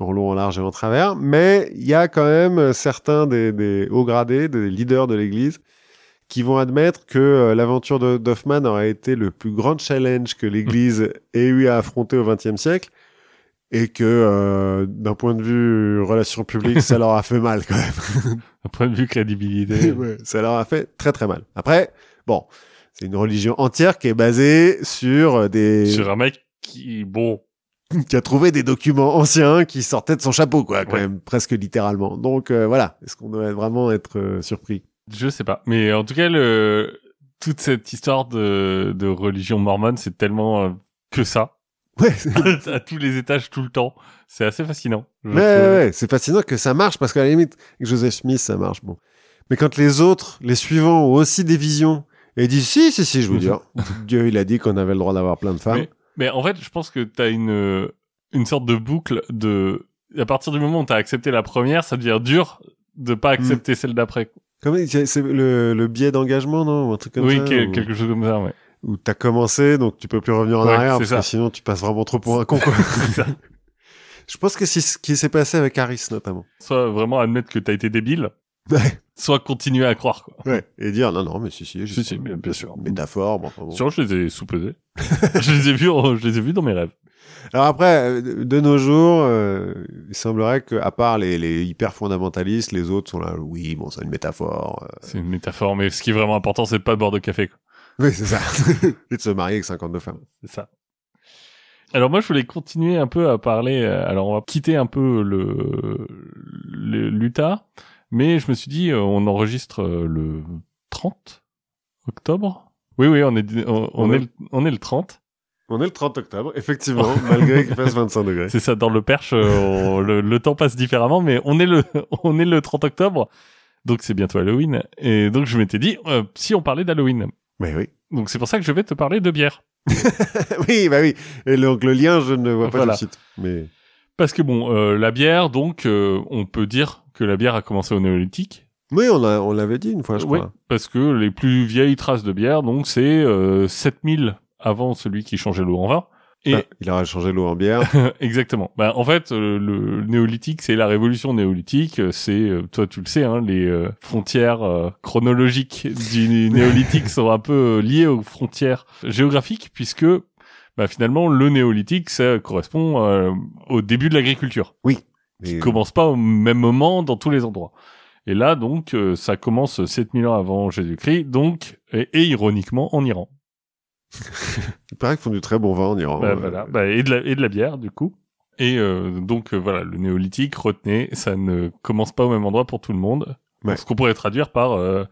en long, en large et en travers. Mais il y a quand même euh, certains des, des hauts gradés, des leaders de l'église, qui vont admettre que euh, l'aventure de d'Hoffman aurait été le plus grand challenge que l'église ait eu à affronter au XXe siècle. Et que euh, d'un point de vue relations publiques, ça leur a fait mal quand même. *laughs* D'un point de vue crédibilité. *laughs* Ouais, ça leur a fait très très mal. Après, bon, c'est une religion entière qui est basée sur des Sur un mec qui, bon, *laughs* qui a trouvé des documents anciens qui sortaient de son chapeau, quoi, quand Ouais. même, presque littéralement. Donc euh, voilà, est-ce qu'on doit vraiment être euh, surpris? Je sais pas. Mais en tout cas, le, toute cette histoire de, de religion mormone, c'est tellement euh, que ça. Ouais, *laughs* à tous les étages, tout le temps. C'est assez fascinant. ouais, trouve. ouais, ouais, c'est fascinant que ça marche parce qu'à la limite, avec Joseph Smith, ça marche bon. Mais quand les autres, les suivants, ont aussi des visions et disent si, si, si, je vous dis, Dieu, il a dit qu'on avait le droit d'avoir plein de femmes. Mais- Mais en fait, je pense que t'as une, une sorte de boucle de, à partir du moment où t'as accepté la première, ça devient dur de pas accepter celle d'après. C'est le, le biais d'engagement, non Ou un truc comme Oui, ça quel- ou- quelque chose comme ça, ouais. où t'as commencé, donc tu peux plus revenir en Ouais, arrière, parce ça. que sinon tu passes vraiment trop pour un con, quoi. *laughs* Ça. Je pense que c'est ce qui s'est passé avec Harris, notamment. Soit vraiment admettre que t'as été débile. Soit continuer à croire, quoi. Ouais. Et dire, non, non, mais si, si, Si, si, bien- bien sûr. Métaphore, bon, enfin bon. Sûr, je les ai sous-pesés. *laughs* je les ai vus, je les ai vus dans mes rêves. Alors après, euh, de nos jours, euh, il semblerait que, à part les, les hyper fondamentalistes, les autres sont là, oui, bon, c'est une métaphore. euh. C'est une métaphore, mais ce qui est vraiment important, c'est de pas boire de café, quoi. Oui, c'est ça. *laughs* Et de se marier avec 52 femmes. C'est ça. Alors moi, je voulais continuer un peu à parler. Alors on va quitter un peu le le- l'Utah, mais je me suis dit, euh, on enregistre euh, le 30 octobre. Oui, oui, on est on, on On est est- le, on est le 30. On est le 30 octobre, effectivement, *laughs* malgré qu'il fasse 25 degrés. C'est ça, dans le Perche, euh, on- le, le temps passe différemment, mais on est le *laughs* on est le 30 octobre, donc c'est bientôt Halloween. Et donc je m'étais dit, euh, si on parlait d'Halloween. Mais oui. Donc c'est pour ça que je vais te parler de bière. *laughs* oui, bah oui. Et donc le lien, je ne vois pas Voilà. tout de suite. Mais Parce que bon, euh, la bière, donc, euh, on peut dire que la bière a commencé au néolithique. oui, on on l'avait dit une fois, je Oui, crois. parce que les plus vieilles traces de bière, donc, c'est euh, 7000 avant celui qui changeait l'eau en vin. Et Ah, il aura changé l'eau en bière. *laughs* exactement. Bah, en fait, euh, le néolithique, c'est la révolution néolithique. C'est, euh, toi, tu le sais, hein, les euh, frontières euh, chronologiques du *laughs* néolithique sont un peu liées aux frontières géographiques, puisque bah, finalement, le néolithique, ça correspond euh, au début de l'agriculture. Et- commence pas au même moment dans tous les endroits. Et là, donc, euh, ça commence 7000 ans avant Jésus-Christ, donc, et, et ironiquement, en Iran. *laughs* Il paraît qu'ils font du très bon vin en Iran. Bah, euh, voilà. Bah, et, de la, et de la bière, du coup. Et euh, donc, euh, voilà, le néolithique, retenez, ça ne commence pas au même endroit pour tout le monde. Ouais. Ce qu'on pourrait traduire par euh,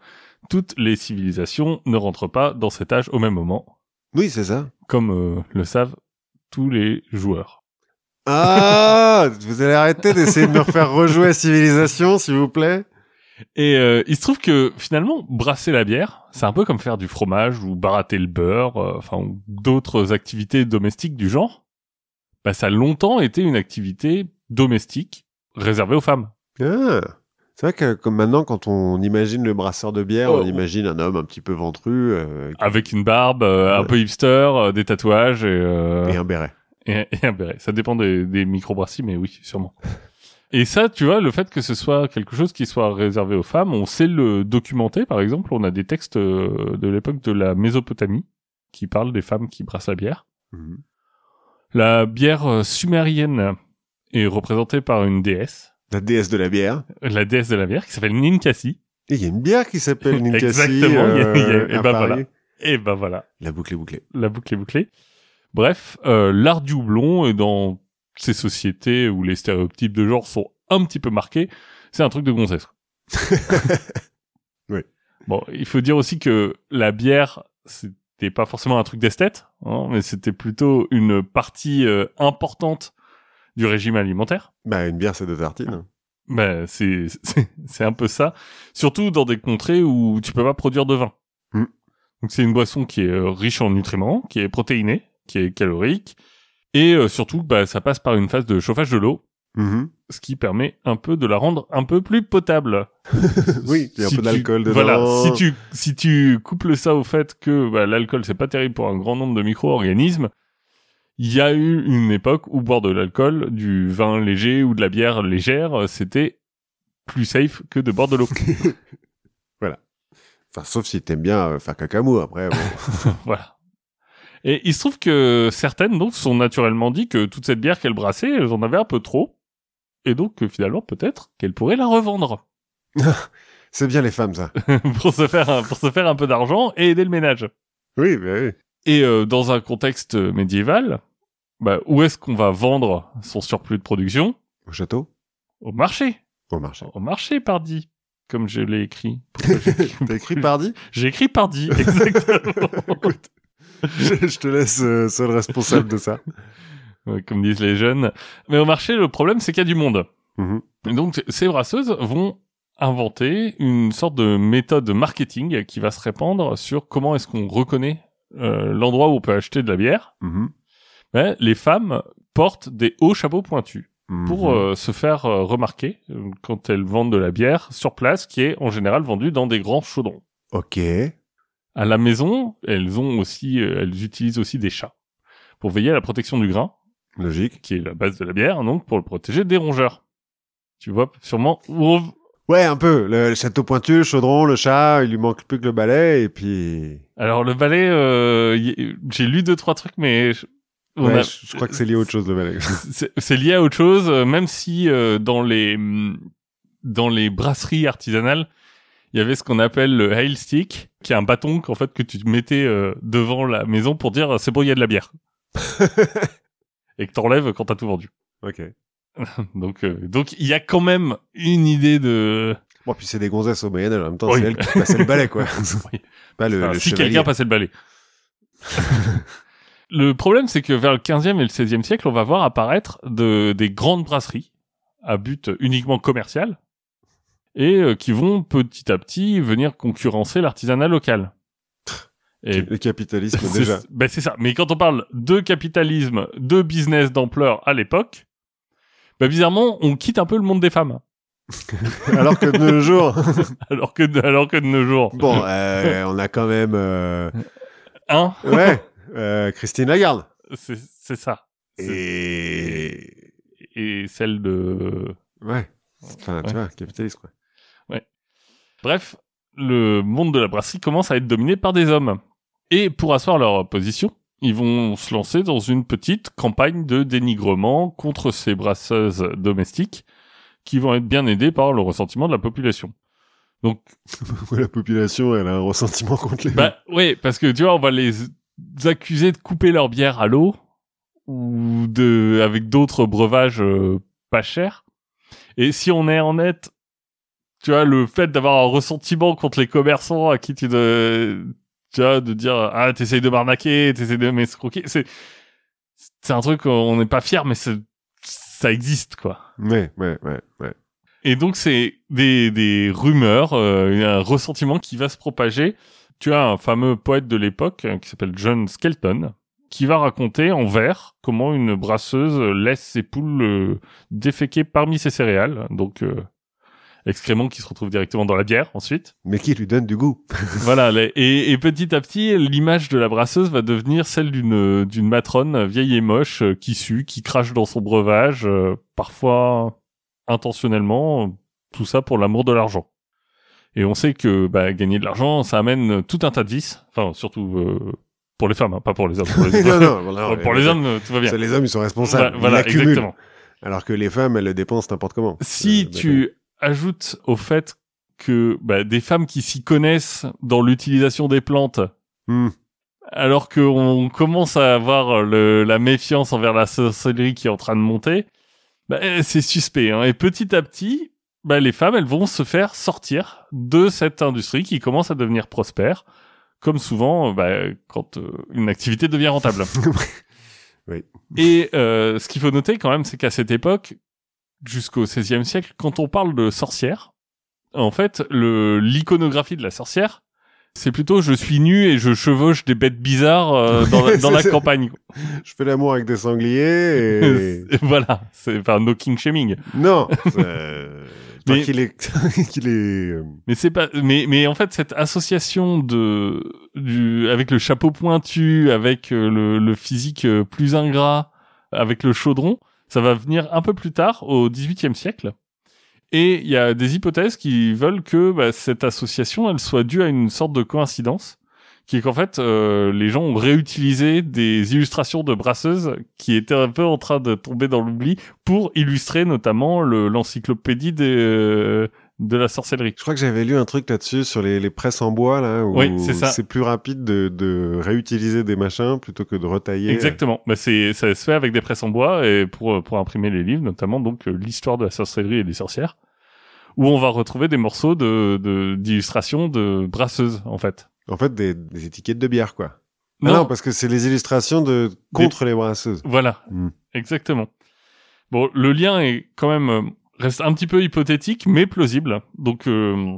toutes les civilisations ne rentrent pas dans cet âge au même moment, Oui, c'est ça. comme euh, le savent tous les joueurs. Ah, vous allez arrêter d'essayer de me refaire rejouer à Civilisation, s'il vous plaît. Et euh, il se trouve que finalement, brasser la bière, c'est un peu comme faire du fromage ou barater le beurre, euh, enfin ou d'autres activités domestiques du genre. Bah, ça a longtemps été une activité domestique réservée aux femmes. Ah. C'est vrai que comme maintenant, quand on imagine le brasseur de bière, Oh. on imagine un homme un petit peu ventru euh, Avec une barbe, euh, un peu hipster, euh, des tatouages et, euh, et un béret. Et, et un béret. Ça dépend des, des microbrasseries, mais oui, sûrement. Et ça, tu vois, le fait que ce soit quelque chose qui soit réservé aux femmes, on sait le documenter. Par exemple, on a des textes euh, de l'époque de la Mésopotamie qui parlent des femmes qui brassent la bière. Mhm. La bière euh, sumérienne est représentée par une déesse, La déesse de la bière. la déesse de la bière, qui s'appelle Ninkasi. Et il y a une bière qui s'appelle *laughs* Ninkasi. Exactement, il y a- y a- euh, et ben Paris. voilà. Et ben voilà, La boucle est bouclée. la boucle est bouclée. Bref, euh, l'art du houblon est dans ces sociétés où les stéréotypes de genre sont un petit peu marqués, c'est un truc de gonzesse. *laughs* Oui. Bon, il faut dire aussi que la bière, c'était pas forcément un truc d'esthète, hein, mais c'était plutôt une partie euh, importante du régime alimentaire. Bah, une bière, c'est deux tartines. Bah, c'est c'est c'est un peu ça. Surtout dans des contrées où tu peux pas produire de vin. Mm. Donc c'est une boisson qui est euh, riche en nutriments, qui est protéinée, qui est calorique, et euh, surtout, bah, ça passe par une phase de chauffage de l'eau, Mhm. ce qui permet un peu de la rendre un peu plus potable. *laughs* oui, il y a un peu d'alcool dedans. Voilà, si tu si tu couples ça au fait que bah, l'alcool c'est pas terrible pour un grand nombre de micro-organismes, il y a eu une époque où boire de l'alcool, du vin léger ou de la bière légère, euh, c'était plus safe que de boire de l'eau. *laughs* Enfin, sauf si t'aimes bien euh, faire cacamou, après. bon. *laughs* voilà. Et il se trouve que certaines donc sont naturellement dit que toute cette bière qu'elles brassaient, elles en avaient un peu trop, et donc que finalement peut-être qu'elles pourraient la revendre c'est bien les femmes, ça. *laughs* pour se faire un, pour se faire un peu d'argent et aider le ménage. Oui, bah oui. Et euh, dans un contexte médiéval, bah, où est-ce qu'on va vendre son surplus de production? Au château Au marché. Au marché. Au marché, pardi. Comme je l'ai écrit. Pourquoi j'ai *laughs* écrit- T'as écrit pardi? J'ai écrit pardi, *laughs* exactement. Je, *laughs* je te laisse euh, seul responsable de ça. *laughs* Comme disent les jeunes. Mais au marché, le problème, c'est qu'il y a du monde. Mhm. Donc, ces brasseuses vont inventer une sorte de méthode marketing qui va se répandre sur comment est-ce qu'on reconnaît euh, l'endroit où on peut acheter de la bière. Mhm. Mais les femmes portent des hauts chapeaux pointus. pour Mhm. euh, se faire euh, remarquer quand elles vendent de la bière sur place, qui est en général vendue dans des grands chaudrons. Ok. À la maison, elles ont aussi, euh, elles utilisent aussi des chats pour veiller à la protection du grain, Logique. qui est la base de la bière, donc pour le protéger des rongeurs. Tu vois sûrement Ouais, un peu. Le, le château pointu, le chaudron, le chat, il lui manque plus que le balai, et puis... Alors le balai, euh, y- j'ai lu deux trois trucs, mais je- on Ouais, a- je, je crois que c'est lié à autre chose, le balai. *laughs* c'est lié à autre chose, euh, même si euh, dans les hum, dans les brasseries artisanales, il y avait ce qu'on appelle le hail stick, qui est un bâton qu'en fait que tu mettais euh, devant la maison pour dire c'est bon, il y a de la bière, *laughs* et que t'enlèves quand t'as tout vendu. ok. *laughs* Donc euh, donc il y a quand même une idée de Bon, puis c'est des gonzesses au Moyen-Âge, en même temps, Oui. c'est elles qui passaient le balai, quoi. *laughs* Oui. Pas le, Enfin, le si quelqu'un passait le balai. le problème, c'est que vers le 15e et le 16e siècle, on va voir apparaître de, des grandes brasseries à but uniquement commercial et euh, qui vont petit à petit venir concurrencer l'artisanat local. Et Le capitalisme, déjà. ben c'est ça. Mais quand on parle de capitalisme, de business d'ampleur à l'époque, ben bizarrement, on quitte un peu le monde des femmes. *laughs* Alors que de nos jours... *laughs* Alors que de, alors que de nos jours. Bon, euh, on a quand même... euh, Hein Ouais, euh, Christine Lagarde. C'est c'est ça. Et... Et celle de Ouais. Enfin, tu vois, capitaliste, quoi. Bref, le monde de la brasserie commence à être dominé par des hommes. Et pour asseoir leur position, ils vont se lancer dans une petite campagne de dénigrement contre ces brasseuses domestiques qui vont être bien aidées par le ressentiment de la population. Donc, *laughs* la population, elle a un ressentiment contre les... bah ouais, parce que tu vois, on va les accuser de couper leur bière à l'eau ou de avec d'autres breuvages euh, pas chers. Et si on est en net, tu vois, le fait d'avoir un ressentiment contre les commerçants à qui tu de, tu vois, de dire ah t'essayes de m'arnaquer, t'essayes de m'escroquer, c'est c'est un truc on n'est pas fier, mais c'est ça existe quoi. Ouais, ouais, ouais, ouais. Et donc c'est des, des rumeurs, euh, un ressentiment qui va se propager. Tu as un fameux poète de l'époque euh, qui s'appelle John Skelton, qui va raconter en vers comment une brasseuse laisse ses poules euh, déféquer parmi ses céréales, donc euh, excréments qui se retrouvent directement dans la bière ensuite. Mais qui lui donne du goût. *laughs* voilà, les- et, et petit à petit, l'image de la brasseuse va devenir celle d'une d'une matrone vieille et moche euh, qui sue, qui crache dans son breuvage, euh, parfois intentionnellement, tout ça pour l'amour de l'argent. Et on sait que bah, gagner de l'argent, ça amène tout un tas de vices, enfin surtout euh, pour les femmes, hein, pas pour les hommes. *laughs* Pour les, non, non, voilà, pour- pour les hommes, tout va bien. Les hommes, ils sont responsables. Voilà, voilà, ils l'accumulent. exactement. Alors que les femmes, elles le dépensent n'importe comment. Si Euh, tu ajoutes au fait que bah, des femmes qui s'y connaissent dans l'utilisation des plantes, Hmm. alors qu'on commence à avoir le, la méfiance envers la sorcellerie qui est en train de monter, bah, c'est suspect. Hein. Et petit à petit, bah, les femmes, elles vont se faire sortir de cette industrie qui commence à devenir prospère, comme souvent bah, quand euh, une activité devient rentable. *laughs* Oui. Et euh, ce qu'il faut noter quand même, c'est qu'à cette époque, jusqu'au XVIe siècle, quand on parle de sorcière, en fait, le l'iconographie de la sorcière, c'est plutôt je suis nu et je chevauche des bêtes bizarres euh, *laughs* dans, la- dans la campagne. Je fais l'amour avec des sangliers *laughs* et... voilà, c'est enfin no king shaming. non *laughs* euh, Mais- qu'il est... qu'il est... euh, Mais c'est pas, mais mais en fait cette association de du avec le chapeau pointu, avec euh, le, le physique plus ingrat, avec le chaudron, ça va venir un peu plus tard au XVIIIe siècle. Et il y a des hypothèses qui veulent que bah, cette association elle soit due à une sorte de coïncidence, qui est qu'en fait euh, les gens ont réutilisé des illustrations de brasseuses qui étaient un peu en train de tomber dans l'oubli pour illustrer notamment le l'encyclopédie des euh, de la sorcellerie. Je crois que j'avais lu un truc là-dessus sur les, les presses en bois, là, où Oui, c'est ça. c'est plus rapide de, de réutiliser des machins plutôt que de retailler. Exactement. Bah c'est ça se fait avec des presses en bois et pour pour imprimer les livres, notamment donc euh, l'histoire de la sorcellerie et des sorcières, où on va retrouver des morceaux de d'illustrations de brasseuses en fait. En fait, des, des étiquettes de bière, quoi. Ah Non, non, parce que c'est les illustrations de contre les brasseuses. voilà, Hmm. exactement. Bon, le lien est quand même euh, reste un petit peu hypothétique, mais plausible. Donc euh,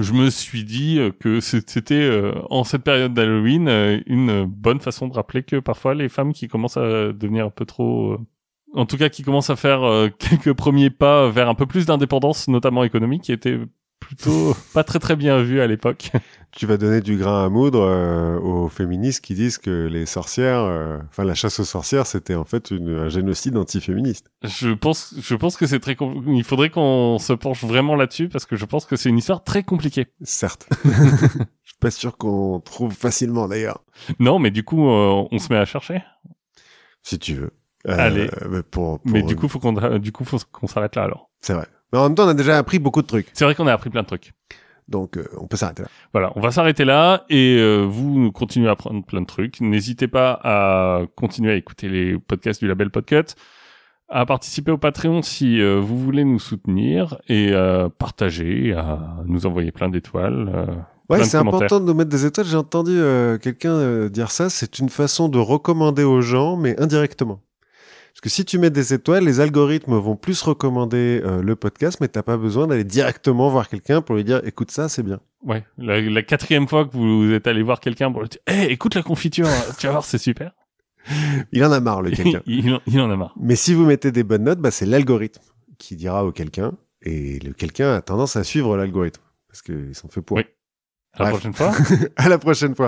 je me suis dit que c'était euh, en cette période d'Halloween euh, une bonne façon de rappeler que parfois les femmes qui commencent à devenir un peu trop, euh, en tout cas qui commencent à faire euh, *laughs* quelques premiers pas vers un peu plus d'indépendance, notamment économique, était plutôt pas très très bien vu à l'époque. *laughs* Tu vas donner du grain à moudre euh, aux féministes qui disent que les sorcières, euh, enfin la chasse aux sorcières, c'était en fait une, un génocide antiféministe. Je pense, je pense que c'est très, il faudrait qu'on se penche vraiment là-dessus parce que je pense que c'est une histoire très compliquée. Certes. *laughs* Je suis pas sûr qu'on trouve facilement d'ailleurs. Non, mais du coup, euh, on se met à chercher. Si tu veux. Euh, Allez. pour, pour- Mais du coup, faut qu'on, du coup, faut qu'on s'arrête là alors. c'est vrai. Mais en même temps, on a déjà appris beaucoup de trucs. C'est vrai qu'on a appris plein de trucs. Donc, euh, on peut s'arrêter là. Voilà, on va s'arrêter là et euh, vous continuez à apprendre plein de trucs. N'hésitez pas à continuer à écouter les podcasts du label Podcut, à participer au Patreon si euh, vous voulez nous soutenir et à partager, à nous envoyer plein d'étoiles. euh, Ouais, c'est important de nous mettre des étoiles. J'ai entendu euh, quelqu'un euh, dire ça. C'est une façon de recommander aux gens, mais indirectement. Parce que si tu mets des étoiles, les algorithmes vont plus recommander euh, le podcast, mais t'as pas besoin d'aller directement voir quelqu'un pour lui dire écoute ça, c'est bien. Ouais, la, la quatrième fois que vous êtes allé voir quelqu'un pour lui dire hey, écoute la confiture, tu vas voir, c'est super. *laughs* Il en a marre, le quelqu'un. *laughs* il, il en a marre. mais si vous mettez des bonnes notes, bah, c'est l'algorithme qui dira au quelqu'un, et le quelqu'un a tendance à suivre l'algorithme parce qu'ils sont faits pour. Oui. À la Bref. prochaine fois. *laughs* à la prochaine fois.